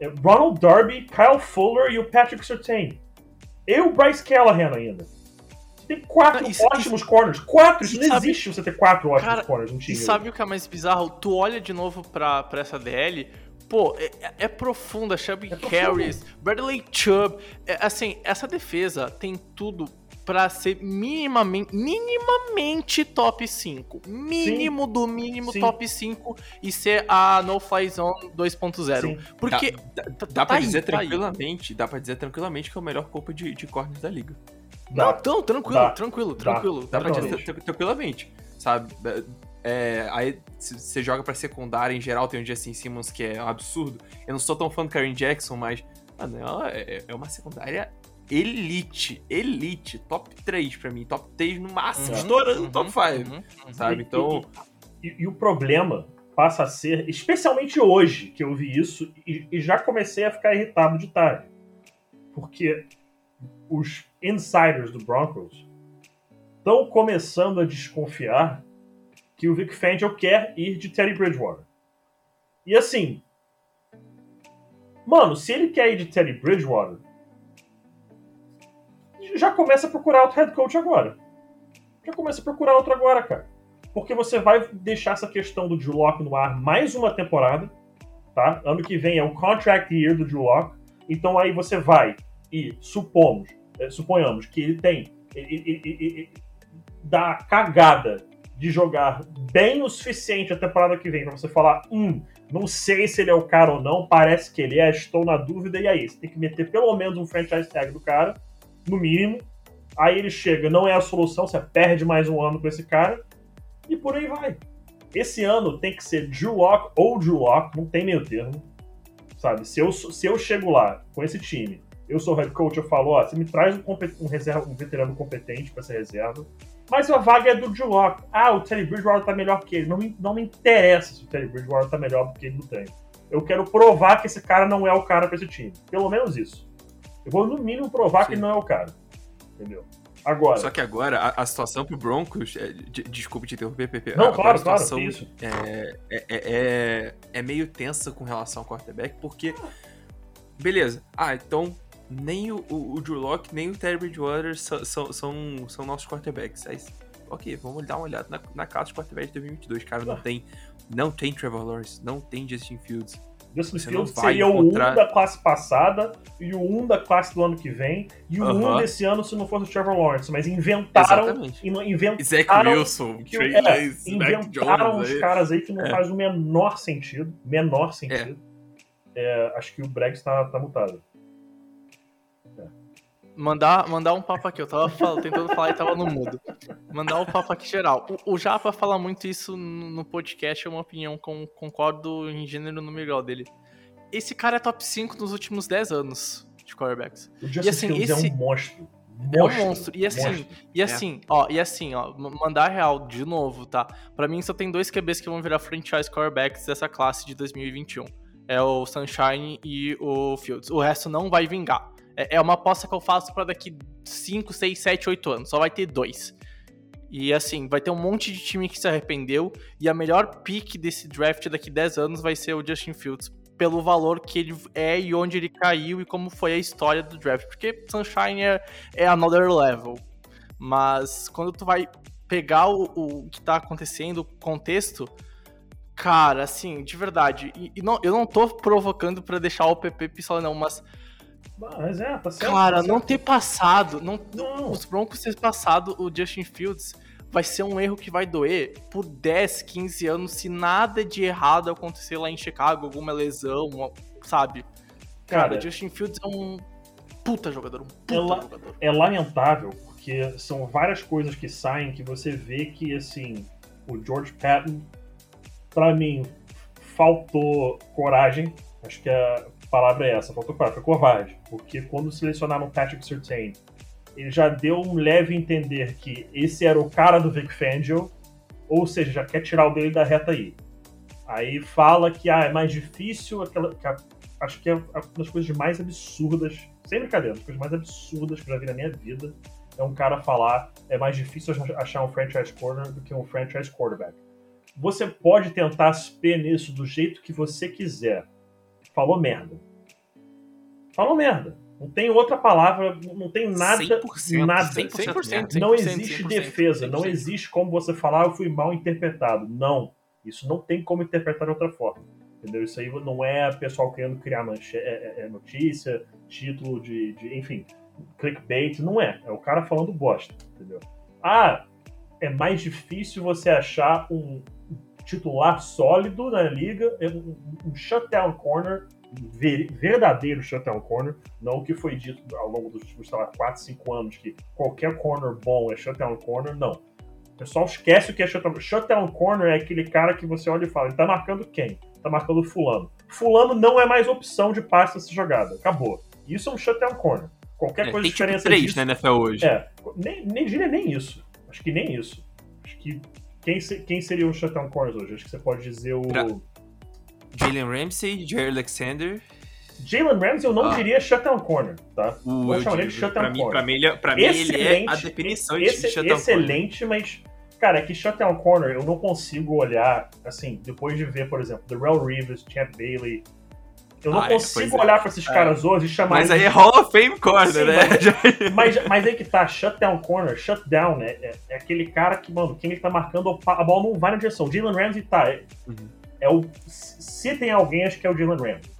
é, Ronald Darby, Kyle Fuller e o Patrick Surtain. E o Bryce Callahan ainda. Você tem quatro Não, isso- ótimos corners. Quatro! Isso e não sabe- existe você ter quatro ótimos Cara, corners no E time. sabe o que é mais bizarro? Tu olha de novo pra, pra essa DL, pô, é, é- é profunda. Chubb É. Harris, Bradley Chubb. É, assim, essa defesa tem tudo pra ser minimamente, minimamente top 5. Mínimo do mínimo Sim. top 5 e ser a No Fly Zone 2.0. Sim. Porque dá, dá, tá dá pra aí, dizer tá aí. tranquilamente, dá pra dizer tranquilamente que é o melhor corpo de, de corners da liga. Dá. Não, então, tranquilo, Dá. tranquilo, Dá. tranquilo. Dá pra dizer tranquilamente, sabe? É, aí se você joga pra secundária em geral, tem um Justin Simmons que é um absurdo. Eu não sou tão fã do Karen Jackson, mas mano, é, é uma secundária elite, elite, top 3 pra mim, top 3 no máximo, Uhum, estourando Uhum, top 5, uhum, sabe? Então, E, e- e o problema passa a ser, especialmente hoje que eu vi isso, e, e já comecei a ficar irritado de tarde. Porque os insiders do Broncos estão começando a desconfiar que o Vic Fangio quer ir de Teddy Bridgewater. E assim, mano, se ele quer ir de Teddy Bridgewater, já começa a procurar outro head coach agora. Já começa a procurar outro agora, cara. Porque você vai deixar essa questão do Drew no ar mais uma temporada, tá? Ano que vem é o contract year do Drew. Então aí você vai e supomos, eh, suponhamos que ele tem ele, ele- ele- ele dá a cagada de jogar bem o suficiente a temporada que vem pra você falar, hum, não sei se ele é o cara ou não, parece que ele é, estou na dúvida, e aí? Você tem que meter pelo menos um franchise tag do cara, no mínimo. Aí ele chega, não é a solução, você perde mais um ano com esse cara, e por aí vai. Esse ano tem que ser Drew Lock ou Drew Lock, não tem meio termo. Sabe? Se eu, se eu chego lá com esse time, eu sou head coach, eu falo, ó, você me traz um, um, reserva, um veterano competente pra ser reserva, mas a vaga é do Drew Lock. Ah, o Teddy Bridgewater tá melhor que ele. Não me, não me interessa se o Teddy Bridgewater tá melhor do que ele não tem. Eu quero provar que esse cara não é o cara pra esse time. Pelo menos isso. Eu vou, no mínimo, provar Sim. que não é o cara. Entendeu? Agora. só que agora a, a situação pro Broncos, é, de- desculpe te interromper, Pepe. Não, agora claro, a claro, situação isso. é, é, é, é- é meio tensa com relação ao quarterback, porque. Beleza. Ah, então nem o, o, o Drew Lock, nem o Terry Bridgewater são, são, são, são nossos quarterbacks. Aí, ok, vamos dar uma olhada na, na casa dos quarterbacks de 2022. Cara, não Ah. tem. Não tem Trevor Lawrence, não tem Justin Fields. Justin seria o 1 da classe passada e o 1 da classe do ano que vem e o 1 Aham. desse ano se não fosse o Trevor Lawrence. Mas inventaram. Exatamente. Inventaram. Zach Wilson, que- Trey é, inventaram Jones. uns aí. caras aí que não É. faz o menor sentido. Menor sentido. É, acho que o Brex tá, tá mutado. Mandar, mandar um papo aqui, eu tava falando, tentando falar e tava no mudo. Mandar um papo aqui geral. O, o Japa fala muito isso no, podcast, é uma opinião, com, concordo em gênero no igual dele. Esse cara é top 5 nos últimos 10 anos de quarterbacks. O Justin assim, Fields esse- é um monstro. É um monstro. E assim, monstro. e assim, ó, e assim, ó, mandar real de novo, tá? Pra mim só tem dois QBs que vão virar franchise quarterbacks dessa classe de 2021. É o Sunshine e o Fields. O resto não vai vingar. É, é uma aposta que eu faço pra daqui 5, 6, 7, 8 anos. Só vai ter dois. E assim, vai ter um monte de time que se arrependeu. E a melhor pick desse draft daqui 10 anos vai ser o Justin Fields. Pelo valor que ele é e onde ele caiu e como foi a história do draft. Porque Sunshine é, é another level. Mas quando tu vai pegar o, o que tá acontecendo, o contexto, cara, assim, de verdade. E, e não, eu não tô provocando pra deixar o PP pistola, não, mas, Mas é, tá certo. cara, tá não ter passado, não, Não. os Broncos ter passado o Justin Fields vai ser um erro que vai doer por 10, 15 anos se nada de errado acontecer lá em Chicago, alguma lesão, uma- sabe? Cara, Cara, o Justin Fields é um puta jogador, um puta Ela- jogador. é lamentável, porque são várias coisas que saem que você vê que, assim, o George Patton, pra mim, faltou coragem. Acho que a palavra é essa, faltou coragem, foi covarde. Porque quando selecionaram o Patrick Surtain ele já deu um leve entender que esse era o cara do Vic Fangio, ou seja, já quer tirar o dele da reta aí. Aí fala que ah, é mais difícil, aquela, que a, acho que é uma das coisas mais absurdas, sem brincadeira, uma das coisas mais absurdas que eu já vi na minha vida é um cara falar é mais difícil achar um franchise corner do que um franchise quarterback. Você pode tentar se nisso do jeito que você quiser. Falou merda. Falou merda. Não tem outra palavra, não tem nada. 100%, nada. 100%, 100%, não existe defesa, não existe como você falar eu fui mal interpretado. Não. Isso não tem como interpretar de outra forma. Entendeu? Isso aí não é pessoal querendo criar manche... é, é notícia, título de, de. Enfim, clickbait. Não é. É o cara falando bosta. Entendeu? Ah, é mais difícil você achar um titular sólido na liga, um, um shutdown corner verdadeiro shutdown corner, não o que foi dito ao longo dos últimos, sei lá, 4, 5 anos, que qualquer corner bom é shutdown corner, não. O pessoal esquece o que é shutdown. Shutdown corner é aquele cara que você olha e fala, ele tá marcando quem? Tá marcando fulano. Fulano não é mais opção de passe nessa jogada. Acabou. Isso é um shutdown corner. Qualquer É, coisa tem tipo diferença três disso. na NFL hoje. É, nem, nem diria nem isso. Acho que nem isso. Acho que quem, quem seria o shutdown corners hoje? Acho que você pode dizer o Pra- Jalen Ramsey, Jair Alexander. Jalen Ramsey. Eu não Ah. diria shutdown corner, tá? Vou eu chamar ele de shutdown pra mim, corner. pra mim, ele, é- pra mim ele é a definição de esse- shutdown corner. excelente, mas cara, é que shutdown corner eu não consigo olhar assim depois de ver, por exemplo, Darrell Reeves, Champ Bailey. Eu não Ah, é, consigo é. olhar pra esses caras hoje e chamar Mas eles aí é Hall of Fame Corner, Sim, né? Mas, mas aí que tá, shutdown corner, shutdown, né? É, é aquele cara que, mano, quem ele tá marcando, a bola não vai na direção. Jalen Ramsey tá. É, Uhum. é o. Se tem alguém, acho que é o Jalen Ramsey.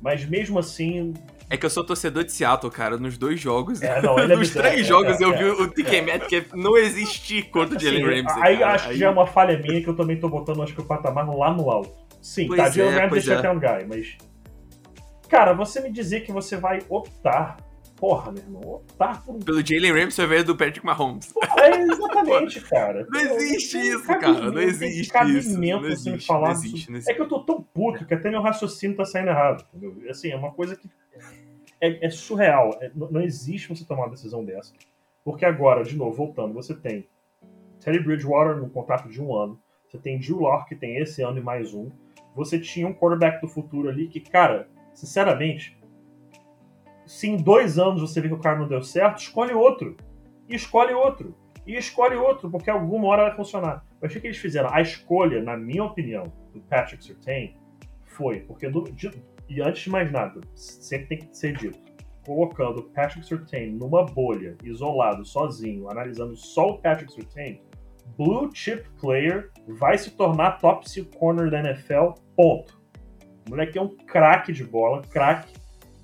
Mas mesmo assim. É que eu sou torcedor de Seattle, cara, nos dois jogos. É, não, ele é nos bizarro, três é, jogos é, eu é. vi o TK Metcalf não existir contra o Jalen assim, Ramsey. aí cara. acho que já é uma falha minha que eu também tô botando, acho que o patamar lá no alto. Sim, Pois tá, é, Jalen Ramsey é é. shutdown guy, mas. Cara, você me dizer que você vai optar. Porra, meu irmão, optar por um. Pelo Jalen Ramsey ao invés do Patrick Mahomes. É exatamente, cara. Não existe isso, cara. Não existe isso. cabimento Não existe, falar não isso. existe, não existe. É que eu tô tão puto que até meu raciocínio tá saindo errado. Entendeu? Assim, é uma coisa que é, é surreal. É- não, existe você tomar uma decisão dessa. Porque agora, de novo, voltando, você tem Teddy Bridgewater no contrato de um ano. Você tem Drew Locke, que tem esse ano e mais um. Você tinha um quarterback do futuro ali que, cara, sinceramente, se em dois anos você vê que o cara não deu certo, escolhe outro. E escolhe outro. E escolhe outro, porque alguma hora vai funcionar. Mas o que eles fizeram? A escolha, na minha opinião, do Patrick Surtain foi, porque do- de- e antes de mais nada, sempre tem que ser dito, colocando Patrick Surtain numa bolha, isolado, sozinho, analisando só o Patrick Surtain, blue chip player vai se tornar top 5 corner da NFL, ponto. O moleque é um craque de bola, craque,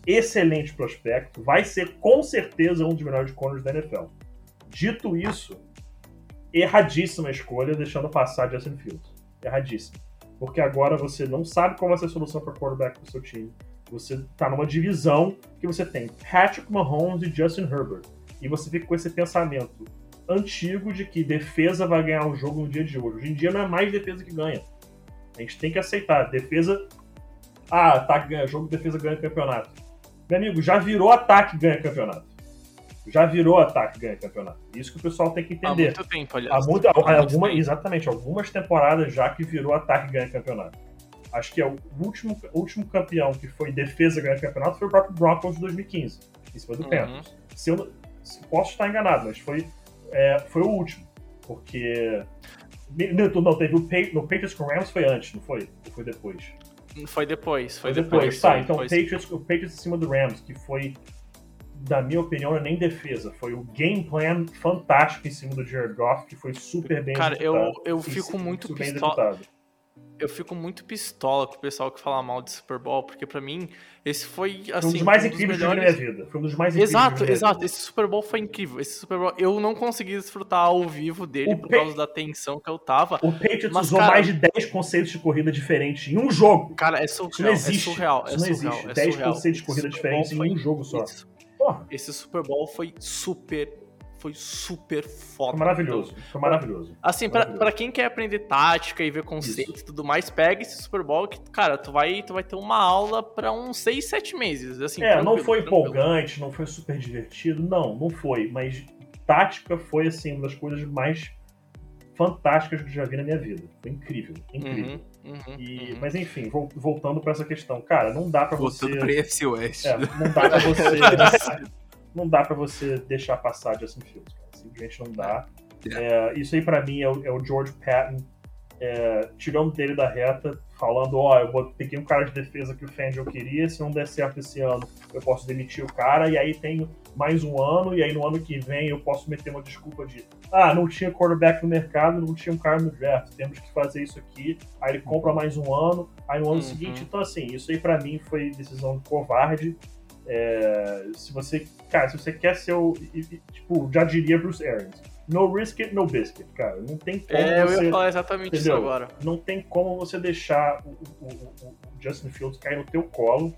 excelente prospecto, vai ser com certeza um dos melhores corners da NFL. Dito isso, erradíssima escolha deixando passar Justin Fields. Erradíssima. Porque agora você não sabe qual vai ser a solução para quarterback do seu time. Você tá numa divisão que você tem Patrick Mahomes e Justin Herbert. E você fica com esse pensamento antigo de que defesa vai ganhar o jogo no dia de hoje. Hoje em dia não é mais defesa que ganha. A gente tem que aceitar. Defesa. Ah, ataque ganha jogo, defesa ganha campeonato. Meu amigo, já virou ataque ganha campeonato. Já virou ataque ganha campeonato. Isso que o pessoal tem que Há entender. muito tempo, aliás. Há muito, há alguma, exatamente, algumas temporadas já que virou ataque ganha campeonato. Acho que é o último, último campeão que foi defesa ganha campeonato foi o próprio Broncos de 2015, em cima do Uhum. Panthers. Se eu se- posso estar enganado, mas foi, é, foi o último. Porque. Não, teve o Patriots com o Rams foi antes, não foi? Ou foi depois? Foi depois, foi Foi depois. depois. Tá, então depois. o Patriots, o Patriots em cima do Rams, que foi, da minha opinião, nem defesa. Foi o game plan fantástico em cima do Jared Goff, que foi super bem Cara, eu, executado. eu E fico muito pistola. Eu fico muito pistola com o pessoal que fala mal de Super Bowl, porque pra mim, esse foi assim. Um dos mais um incríveis melhores... na minha vida. Foi um dos mais incríveis Exato, exato. Esse Super Bowl foi incrível. Esse Super Bowl, eu não consegui desfrutar ao vivo dele O por causa da tensão que eu tava. O Patriots Mas, usou cara- mais de 10 conceitos de corrida diferentes em um jogo. Cara, é Isso não surreal. existe. É surreal. Isso é não surreal, existe. é 10 surreal. conceitos de corrida diferentes em um jogo só. Esse Super Bowl foi super foi super foda. Foi maravilhoso, foi maravilhoso. Assim, pra quem quer aprender tática e ver conceito e tudo mais, pega esse Super Bowl que, cara, tu vai, tu vai ter uma aula pra uns 6, 7 meses. Assim, É, não foi tranquilo. empolgante, não foi super divertido, não, não foi. Mas tática foi, assim, uma das coisas mais fantásticas que eu já vi na minha vida. Foi incrível, incrível. Uhum, uhum, E, uhum. Mas enfim, vol- voltando pra essa questão, cara, não dá pra você. Voltando pra FC West. É, não dá pra você. Não dá pra você deixar passar Justin Fields, cara. Simplesmente não dá. É, isso aí pra mim é o, é o George Patton é, tirando dele da reta, falando, ó, eu bot- peguei um cara de defesa que o Fangio queria, se não der certo esse ano, eu posso demitir o cara, e aí tenho mais um ano, e aí no ano que vem eu posso meter uma desculpa de ah, não tinha quarterback no mercado, não tinha um cara no draft, temos que fazer isso aqui, aí ele compra mais um ano, aí no ano Uhum. seguinte, então assim, isso aí pra mim foi decisão covarde. É, se você, cara, se você quer ser o, tipo, já diria Bruce Arians, no risk it, no biscuit, cara, não tem como É, eu você ia falar exatamente isso entendeu? agora. não tem como você deixar o, o- o- Justin Fields cair no teu colo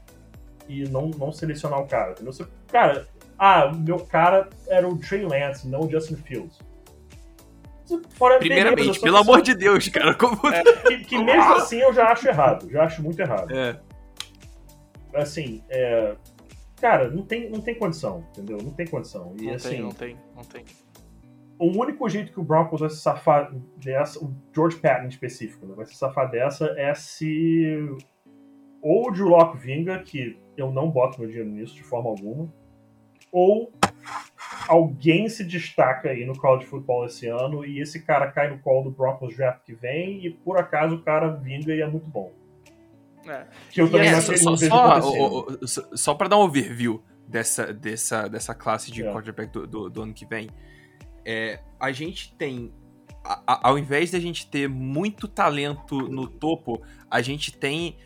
e não, não selecionar o cara. Entendeu? Você, cara, ah, meu cara era o Trey Lance, não o Justin Fields. Fora, Primeiramente, beleza, pelo amor de Deus, cara. Como... Que, que mesmo assim eu já acho errado, já acho muito errado. É. Assim, é, cara, não tem, não tem condição, entendeu? Não tem condição. E Não assim, tem, não tem, não tem. o único jeito que o Broncos vai se safar dessa, o George Patton em específico, né, vai se safar dessa é se ou o Drew Locke vinga, que eu não boto meu dinheiro nisso de forma alguma, ou alguém se destaca aí no college football esse ano e esse cara cai no colo do Broncos draft que vem e por acaso o cara vinga e é muito bom. É. Que eu também é, não, só, sei- só, só, acontecendo. o- o- só- só pra dar um overview dessa, dessa, dessa classe de É. quarterback do, do, do ano que vem, é, a gente tem. a- a- ao invés da gente ter muito talento no topo, a gente tem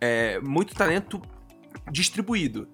é, muito talento distribuído.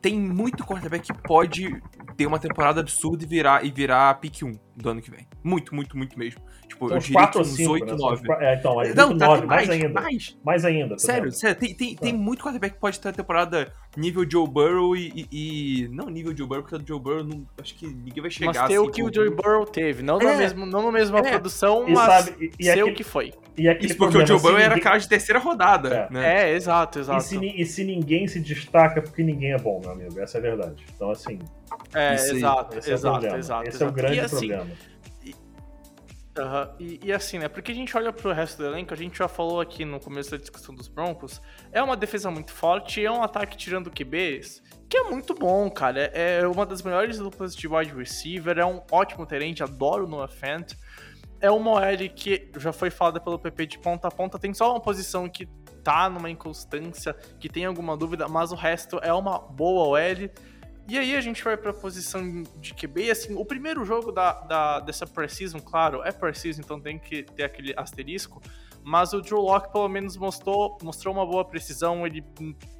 Tem muito quarterback que pode ter uma temporada absurda e virar, e virar pick 1 do ano que vem. Muito, muito, muito mesmo. Tipo, São eu diria 4 que uns 5, 8, né? São uns 9. qua- É, então, aí Não, muito tá, 9, tem mais, mais, ainda. mais. Mais ainda. tô Sério, vendo. sério, tem, tem, tem Tá. muito quarterback que pode ter a temporada nível Joe Burrow e, e- e- Não nível Joe Burrow, porque o Joe Burrow não, acho que ninguém vai chegar Mas ter assim o que o Joey Burrow teve, não na É. mesma, não na mesma É. produção, E mas sabe, e, e ser aquele, o que foi. e Isso porque o problema, Joe se Burrow era ninguém- cara de terceira rodada, É. né? É, exato, E exato. se, e se ninguém se destaca, porque ninguém é bom, meu amigo. Essa é a verdade. Então, assim, É, exato, é o exato, exato. esse é o exato. grande assim, problema. Aham, E, e assim, né? Porque a gente olha pro resto do elenco, a gente já falou aqui no começo da discussão dos Broncos, é uma defesa muito forte, é um ataque tirando QBs, que é muito bom, cara. É, é uma das melhores duplas de wide receiver, é um ótimo terente, adoro o Noah Fant. É uma OL que já foi falada pelo PP de ponta a ponta, tem só uma posição que tá numa inconstância, que tem alguma dúvida, mas o resto é uma boa OL. E aí a gente vai pra posição de QB, assim, o primeiro jogo da, da, dessa Precision, claro, é Precision, então tem que ter aquele asterisco, mas o Drew Locke pelo menos mostrou, mostrou uma boa precisão, ele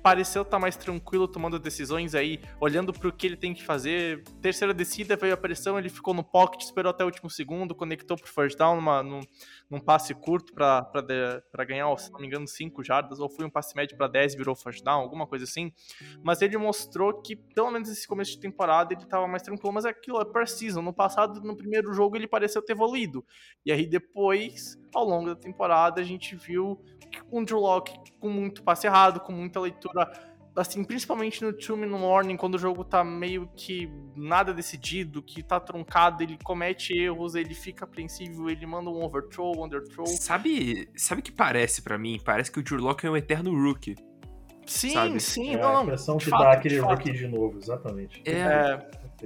pareceu estar mais tranquilo tomando decisões aí, olhando pro que ele tem que fazer. Terceira descida, veio a pressão, ele ficou no pocket, esperou até o último segundo, conectou pro first down numa, num, num passe curto pra ganhar, se não me engano, 5 jardas, ou foi um passe médio pra 10 virou first down, alguma coisa assim. Mas ele mostrou que, pelo menos nesse começo de temporada, ele tava mais tranquilo, mas é aquilo é per season. No passado, no primeiro jogo, ele pareceu ter evoluído. E aí depois, ao longo da temporada, a gente viu um Drew Locke com muito passe errado, com muita leitura, assim, principalmente no two minute warning, quando o jogo tá meio que nada decidido, que tá truncado, ele comete erros, ele fica apreensivo, ele manda um overthrow, underthrow. Sabe, sabe o que parece pra mim? Parece que o Locke é um eterno rookie. Sim, Sabe? sim, É não, a não, impressão de que fato, dá aquele de rookie de novo, exatamente. É, É,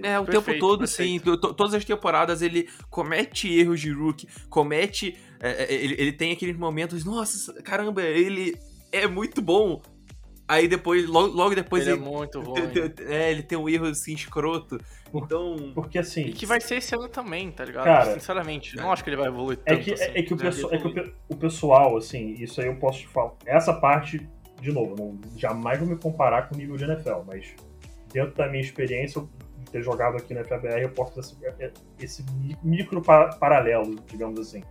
É, o Perfeito, tempo todo, perfeito. to- todas as temporadas ele comete erros de rookie, comete. é, é, ele, ele tem aqueles momentos, nossa, caramba, ele é muito bom. Aí depois, logo, logo depois ele é ele, muito ruim. é, ele tem um erro assim escroto. Então. Porque assim, E que vai ser esse ano também, tá ligado? Cara, Sinceramente, é. não acho que ele vai evoluir é tanto que, assim. é, que o né? pessoal, é que o, pe- o pessoal, assim, isso aí eu posso te falar. Essa parte, de novo, não, jamais vou me comparar com o nível de NFL, mas dentro da minha experiência de ter jogado aqui na FABR, eu posso fazer esse, esse mi- micro pa- paralelo, digamos assim.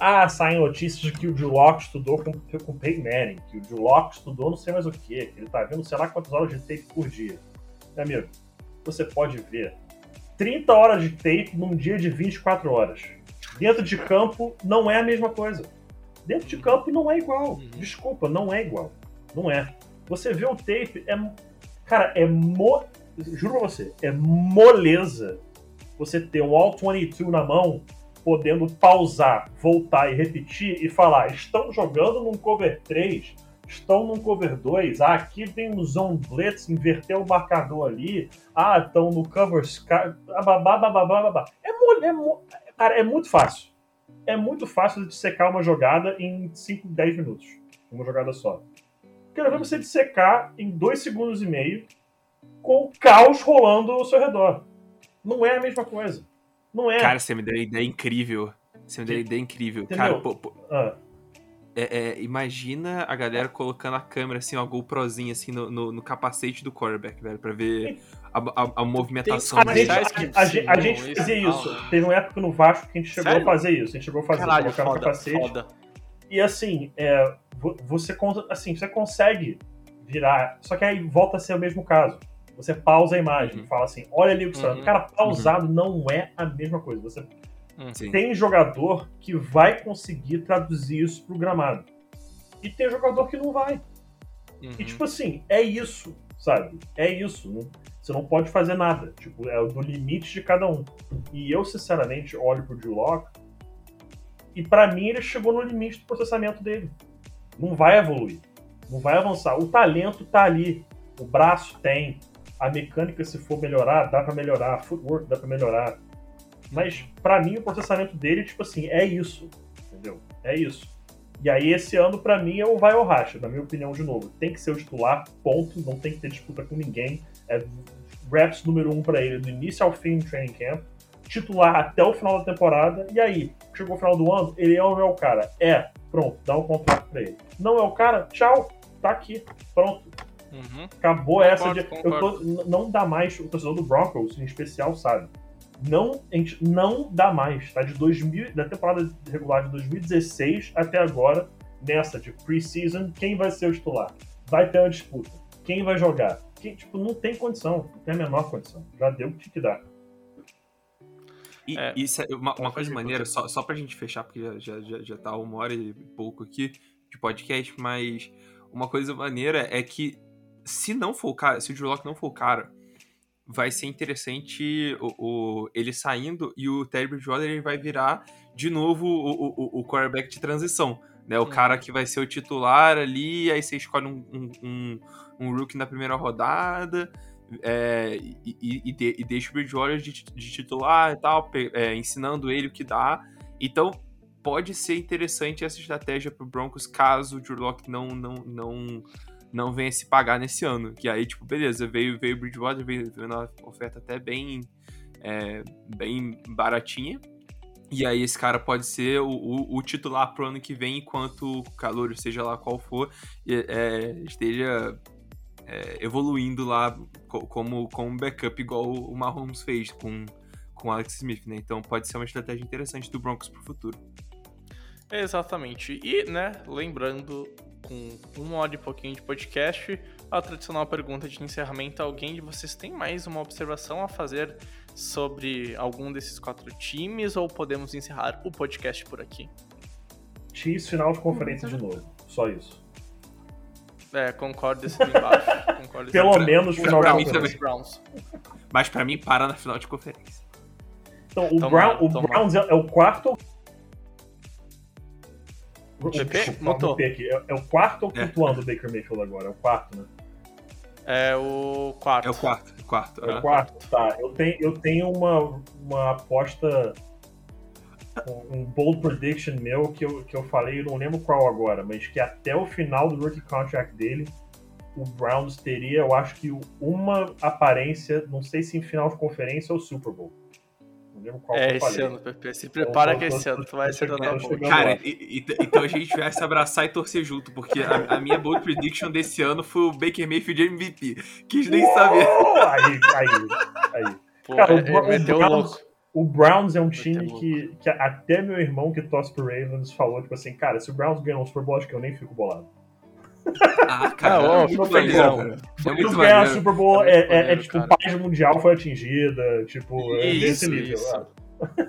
Ah, saem notícias de que o Locke estudou com, com o Peyton Manning, que o Locke estudou não sei mais o que, que ele tá vendo sei lá quantas horas de tape por dia. Meu amigo, você pode ver 30 horas de tape num dia de 24 horas. Dentro de campo não é a mesma coisa. Dentro de campo não é igual. Desculpa, não é igual. Não é. Você vê o tape, é. Cara, é mo. Juro pra você, é moleza você ter um All 22 na mão, podendo pausar, voltar e repetir e falar: estão jogando num cover 3, estão num cover 2, ah, aqui tem um zone blitz, inverteu o marcador ali, ah, estão no cover. É, é, cara, é muito fácil. É muito fácil de secar uma jogada em 5, 10 minutos. Uma jogada só. Quero ver você dissecar em 2 segundos e meio com o caos rolando ao seu redor. Não é a mesma coisa. Não é. Cara, você me deu uma ideia incrível. Você me deu uma ideia incrível. Entendeu? Cara, pô, pô, Ah, é- é, imagina a galera colocando a câmera, assim, uma GoProzinha, assim, no, no, no capacete do quarterback, velho, pra ver a, a- a movimentação a Mas gente, a, a sim, gente não, fazia isso isso. não. Teve uma época no Vasco que a gente chegou Sério? a fazer isso. A gente chegou a fazer, Caralho, colocar no foda, capacete. foda. E assim, é, vo- você, assim, você consegue virar. Só que aí volta a ser o mesmo caso. Você pausa a imagem, Uhum. fala assim, olha ali o que está. Uhum. Cara, pausado não é a mesma coisa. Você Sim. tem jogador que vai conseguir traduzir isso pro gramado. E tem jogador que não vai. Uhum. E tipo assim, é isso, sabe? É isso. não- você não pode fazer nada. Tipo, é do limite de cada um. E eu, sinceramente, olho pro Drew Lock e pra mim ele chegou no limite do processamento dele. Não vai evoluir. Não vai avançar. O talento tá ali. O braço tem. A mecânica, se for melhorar, dá pra melhorar. Footwork dá pra melhorar. Mas pra mim o processamento dele, tipo assim, é isso. Entendeu? É isso. E aí, esse ano, pra mim, é o vai ou racha, na minha opinião, de novo. Tem que ser o titular, ponto. Não tem que ter disputa com ninguém. É reps número um pra ele, do início ao fim do training camp. Titular até o final da temporada. E aí, chegou o final do ano, ele é é o cara? É. Pronto, dá um contrato pra ele. Não é o cara? Tchau. Tá aqui. Pronto. Uhum. Acabou essa de. Concordo, Eu tô, não dá mais, o torcedor do Broncos, em especial, sabe? Não, a gente não dá mais, tá? De 2000, da temporada regular de 2016 até agora, nessa de preseason, quem vai ser o titular? Vai ter uma disputa. Quem vai jogar? Quem, tipo, não tem condição, não tem a menor condição. Já deu o que tinha que dar. E É. isso é uma, uma coisa ir, maneira, só, só pra gente fechar, porque já, já, já, já tá uma hora e pouco aqui de podcast, mas uma coisa maneira é que se não for o cara, se o Drew Lock não for o cara, vai ser interessante o, o- ele saindo e o Terry Bridgewater ele vai virar de novo o, o, o- o quarterback de transição. Né, o Uhum. cara que vai ser o titular ali, aí você escolhe um, um, um, um rookie na primeira rodada, é, e, e- de- e deixa o Bridgewater de, de titular e tal, é, ensinando ele o que dá. Então, pode ser interessante essa estratégia pro Broncos caso o Drew Lock não, não, não, não venha se pagar nesse ano. Que aí, tipo, beleza, veio, veio Bridgewater, veio, veio uma oferta até bem, é, bem baratinha. E aí esse cara pode ser o, o, o titular pro ano que vem, enquanto o calor, seja lá qual for, é, esteja é, evoluindo lá co- como, como backup, igual o Mahomes fez com, com Alex Smith, né? Então pode ser uma estratégia interessante do Broncos pro futuro. Exatamente. E, né, lembrando, com uma hora e pouquinho de podcast, a tradicional pergunta de encerramento: alguém de vocês tem mais uma observação a fazer sobre algum desses quatro times ou podemos encerrar o podcast por aqui? Chiefs final de conferência de novo. Só isso. É, concordo desse aqui embaixo. Concordo Pelo menos final de pra mim conferência. Browns. Mas pra mim, para na final de conferência. Então, o, Brown, o. Browns é, é o quarto mutei aqui. É, é o quarto ou É. quinto ano do Baker Mayfield agora? É o quarto, né? É o quarto. É o quarto. é o quarto. É o né? quarto? Tá. Eu tenho, eu tenho uma, uma aposta, um, um bold prediction meu que eu, que eu falei, eu não lembro qual agora, mas que até o final do rookie contract dele, o Browns teria, eu acho que uma aparência, não sei se em final de conferência ou Super Bowl. Não lembro qual que É esse ano, PP. Se prepara Então, que esse ano tu vai ser da boa. Cara, e- e- então a gente vai se abraçar e torcer junto, porque a, a minha bold prediction desse ano foi o Baker Mayfield MVP. Quis nem saber. Oh, aí, aí, aí. Pô, Cara, o, é- ele meteu o o Browns, o Browns é um time que, que até meu irmão que torce pro Ravens falou, tipo assim, cara, se o Browns ganhar um Super Bowl, acho que eu nem fico bolado. Ah, cara, ó, é muito não cara. É Tudo muito ganhar a. Super Bowl É é, é- é, tipo, paz mundial foi atingida, tipo, é Isso, nível. isso.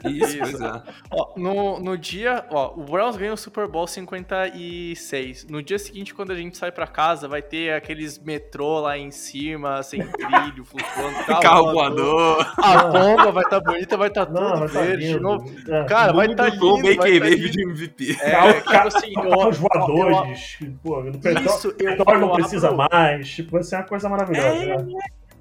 Isso, pois é. Ó, no, no dia, ó, o Browns ganha o Super Bowl 56. No dia seguinte, quando a gente sai pra casa, vai ter aqueles metrô lá em cima, sem trilho, flutuando. Carro voador. A bomba vai estar bonita, vai estar tudo Não, vai tá verde lindo. novo. É. Cara, vai estar lindo. Com o vai tá lindo. de MVP. É, Carro- tipo assim, Carros voadores, pô, no petróleo, Isso, eu- petróleo não precisa abro- mais, tipo, vai ser uma coisa maravilhosa. É, né?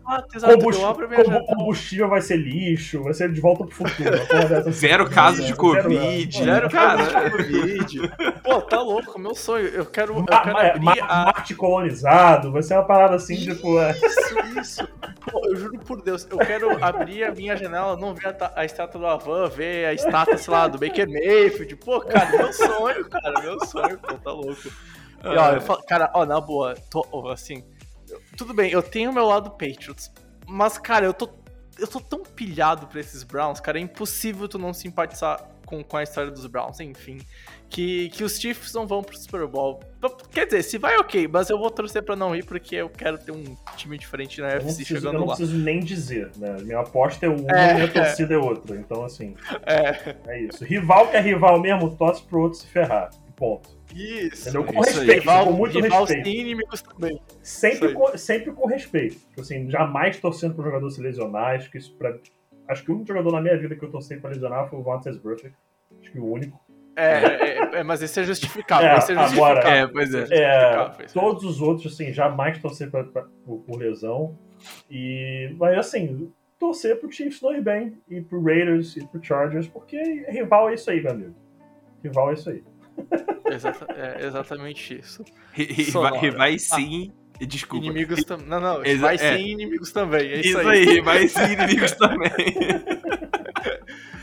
Eu Combustível, janela. combustível vai ser lixo, vai ser de volta pro futuro. assim. Zero casos de Zero- Covid. Zero Cara, cara de Covid. Pô, tá louco, meu sonho. Eu quero, eu Ma- quero ma- abrir Ma- a. Marte colonizado, vai ser uma parada assim, tipo, é, Isso, isso. Pô, eu juro por Deus, eu quero abrir a minha janela, não ver a, a estátua do Avan, ver a estátua, sei lá, do Baker Mayfield. Pô, cara, meu sonho, cara, meu sonho, pô, tá louco. E, ó, eu falo- cara, ó, na boa, tô, assim, tudo bem, eu tenho o meu lado Patriots, mas, cara, eu tô, eu tô tão pilhado pra esses Browns, cara, é impossível tu não simpatizar com, com a história dos Browns, enfim. Que, que os Chiefs não vão pro Super Bowl. Quer dizer, se vai, ok, mas eu vou torcer pra não ir porque eu quero ter um time diferente na eu UFC preciso, eu chegando não lá. preciso nem dizer, né? Minha aposta é uma É. e minha torcida é outra. Então, assim, É, é isso. Rival que é rival mesmo, torce pro outro se ferrar. Ponto. Isso. Entendeu? Com isso respeito, Rival, com muito rival respeito. inimigos também. Sempre com, sempre com respeito. Tipo assim, jamais torcendo pro jogador se lesionar. Acho que isso pra... Acho que o único jogador na minha vida que eu torci pra lesionar foi o Vontaze Burfict. Acho que o único. É, é, é, mas esse é justificável. É, esse é agora- justificável. É, pois é. É, isso. todos os outros, assim, jamais torcer pra, pra- por, por lesão. E, mas, assim, torcer pro Chiefs não ir bem, e pro Raiders, e pro Chargers, porque rival é isso aí, meu amigo. Rival é isso aí. Exata- é exatamente isso. Sonora. Rivais sim. Desculpa. Inimigos também. Não, não, vai é. sim inimigos também. É isso, Isso aí. aí, rivais sim, inimigos também.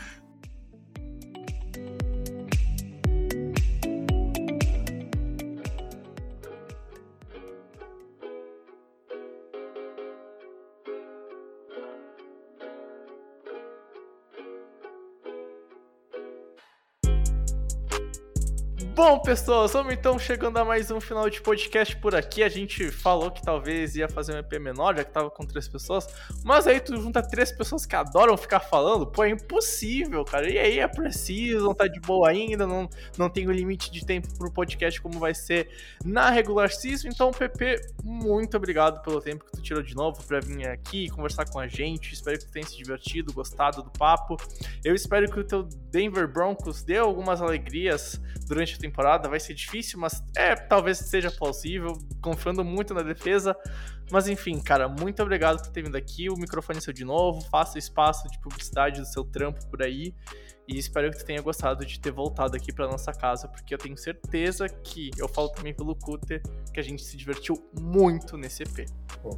Bom, pessoas, vamos então chegando a mais um final de podcast por aqui. A gente falou que talvez ia fazer um EP menor, já que tava com três pessoas. Mas aí tu junta três pessoas que adoram ficar falando, pô, é impossível, cara. E aí é preciso, não tá de boa ainda, não, não tem o limite de tempo pro podcast como vai ser na regular season. Então, PP, muito obrigado pelo tempo que tu tirou de novo pra vir aqui conversar com a gente. Espero que tu tenha se divertido, gostado do papo. Eu espero que o teu Denver Broncos dê algumas alegrias durante a temporada. Vai ser difícil, mas é, talvez seja plausível, confiando muito na defesa. Mas enfim, cara, muito obrigado por ter vindo aqui. O microfone é seu de novo. Faça espaço de publicidade do seu trampo por aí. E espero que tu tenha gostado de ter voltado aqui pra nossa casa, porque eu tenho certeza que, eu falo também pelo Cutter, que a gente se divertiu muito nesse EP.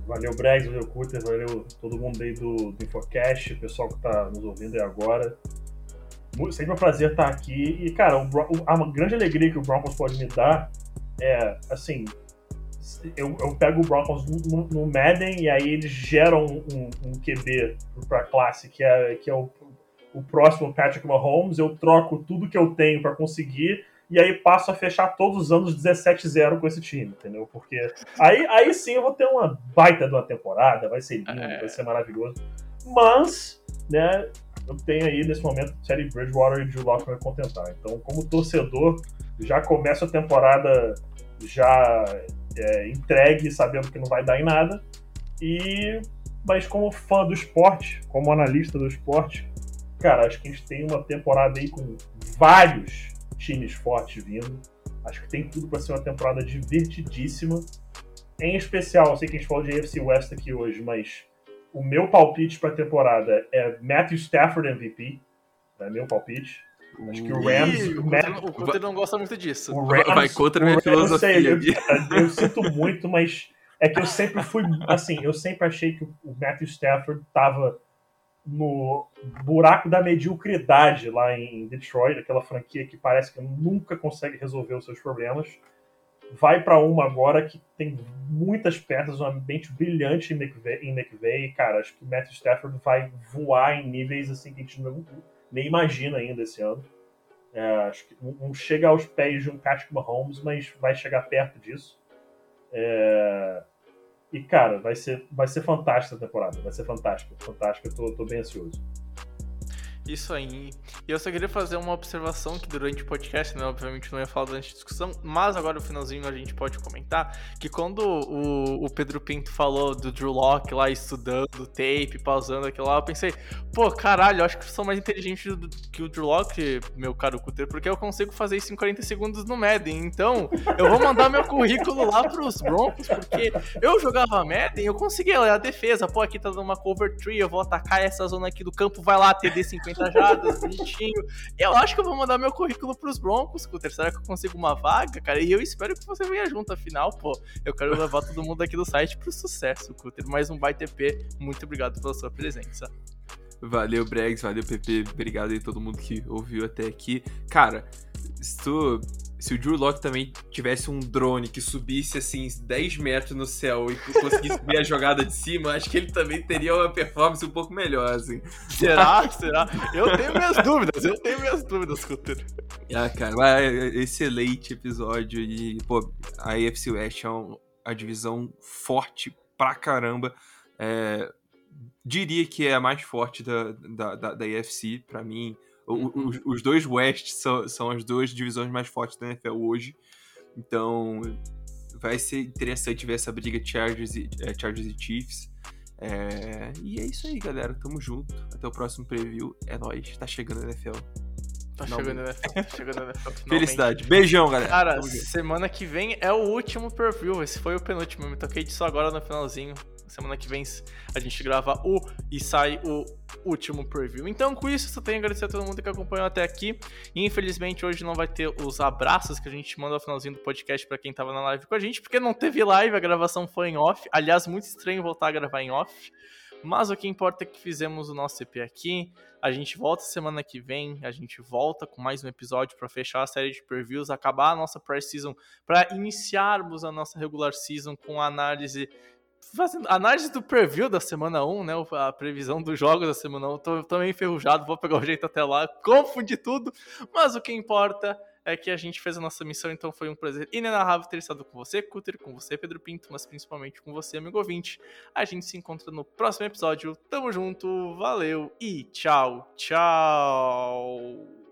Valeu, Bregs, valeu, Cutter, valeu todo mundo aí do, do Infocast, o pessoal que tá nos ouvindo aí agora. Sempre um prazer estar aqui. E, cara, o a grande alegria que o Broncos pode me dar é, assim, eu, eu pego o Broncos no, no- Madden e aí eles geram um, um QB pra classe, que é, que é o, o próximo Patrick Mahomes. Eu troco tudo que eu tenho pra conseguir e aí passo a fechar todos os anos 17-0 com esse time, entendeu? Porque aí, aí sim eu vou ter uma baita de uma temporada, vai ser lindo, É. vai ser maravilhoso. Mas, né, eu tenho aí nesse momento Teddy Bridgewater e Drew Lock pra me contentar. Então, como torcedor, já começo a temporada já é, entregue, sabendo que não vai dar em nada. E mas como fã do esporte, como analista do esporte, cara, acho que a gente tem uma temporada aí com vários times fortes vindo. Acho que tem tudo para ser uma temporada divertidíssima. Em especial, eu sei que a gente falou de AFC West aqui hoje, mas o meu palpite para a temporada é Matthew Stafford MVP. É meu palpite. Acho que o Rams. Ih, o Matt- o não gosta muito disso. o Vai- vai contra a minha Rams, eu sei, filosofia eu, eu sinto muito, mas é que eu sempre fui assim, eu sempre achei que o Matthew Stafford tava no buraco da mediocridade lá em Detroit, aquela franquia que parece que nunca consegue resolver os seus problemas. Vai para uma agora que tem muitas peças, um ambiente brilhante em McVay, em. Cara, acho que o Matthew Stafford vai voar em níveis assim que a gente não, nem imagina ainda esse ano. É, acho que não não chega aos pés de um Patrick Mahomes, mas vai chegar perto disso. É... E, cara, vai ser, vai ser fantástica a temporada. Vai ser fantástica. Fantástica. Eu tô, tô bem ansioso. Isso aí. E eu só queria fazer uma observação que durante o podcast, né, obviamente não ia falar durante a discussão, mas agora no finalzinho a gente pode comentar que quando o, o Pedro Pinto falou do Drew Locke lá estudando tape, pausando aquilo lá, eu pensei, pô, caralho, acho que sou mais inteligente do, que o Drew Locke, meu caro Cutter, porque eu consigo fazer isso em 40 segundos no Madden. Então, eu vou mandar meu currículo lá pros Broncos, porque eu jogava Madden, eu conseguia ler a defesa, pô, aqui tá dando uma cover tree, eu vou atacar essa zona aqui do campo, vai lá, TD 50 engajadas, bonitinho. Eu acho que eu vou mandar meu currículo pros Broncos, Cutter. Será que eu consigo uma vaga, cara? E eu espero que você venha junto, afinal, pô. Eu quero levar todo mundo aqui do site pro sucesso, Cutter. Mais um Byte TP. Muito obrigado pela sua presença. Valeu, Bregs, valeu, PP. Obrigado aí todo mundo que ouviu até aqui. Cara, se tu se o Drew Locke também tivesse um drone que subisse assim 10 metros no céu e conseguisse ver a jogada de cima, acho que ele também teria uma performance um pouco melhor, assim. Será? Será? Eu tenho minhas dúvidas, eu tenho minhas dúvidas, Cutter. Ah, cara, excelente episódio e, pô, a AFC West é uma, a divisão forte pra caramba. É, diria que é a mais forte da, da, da, da AFC, pra mim Os, os, dois West são, são as duas divisões mais fortes da NFL hoje. Então vai ser interessante ver essa briga Chargers e, é, Chargers e Chiefs. É, e é isso aí, galera. Tamo junto. Até o próximo preview. É nóis. Tá chegando a NFL. Tá chegando, né? chegando. Finalmente. Felicidade. Beijão, galera. Cara, semana que vem é o último preview. Esse foi o penúltimo. Eu me toquei disso agora no finalzinho. Semana que vem a gente grava o e sai o último preview. Então, com isso, só tenho a agradecer a todo mundo que acompanhou até aqui. E, infelizmente, hoje não vai ter os abraços que a gente manda no finalzinho do podcast para quem tava na live com a gente, porque não teve live, a gravação foi em off. Aliás, muito estranho voltar a gravar em off. Mas o que importa é que fizemos o nosso EP aqui. A gente volta semana que vem, a gente volta com mais um episódio para fechar a série de previews, acabar a nossa pré-season, para iniciarmos a nossa regular season com a análise fazendo análise do preview da semana 1, né? A previsão dos jogos da semana 1. Tô, tô meio enferrujado, vou pegar o jeito até lá, confundir tudo. Mas o que importa é que a gente fez a nossa missão, então foi um prazer inenarrável ter estado com você, Cutter, com você, Pedro Pinto, mas principalmente com você, amigo ouvinte. A gente se encontra no próximo episódio. Tamo junto, valeu e tchau, tchau!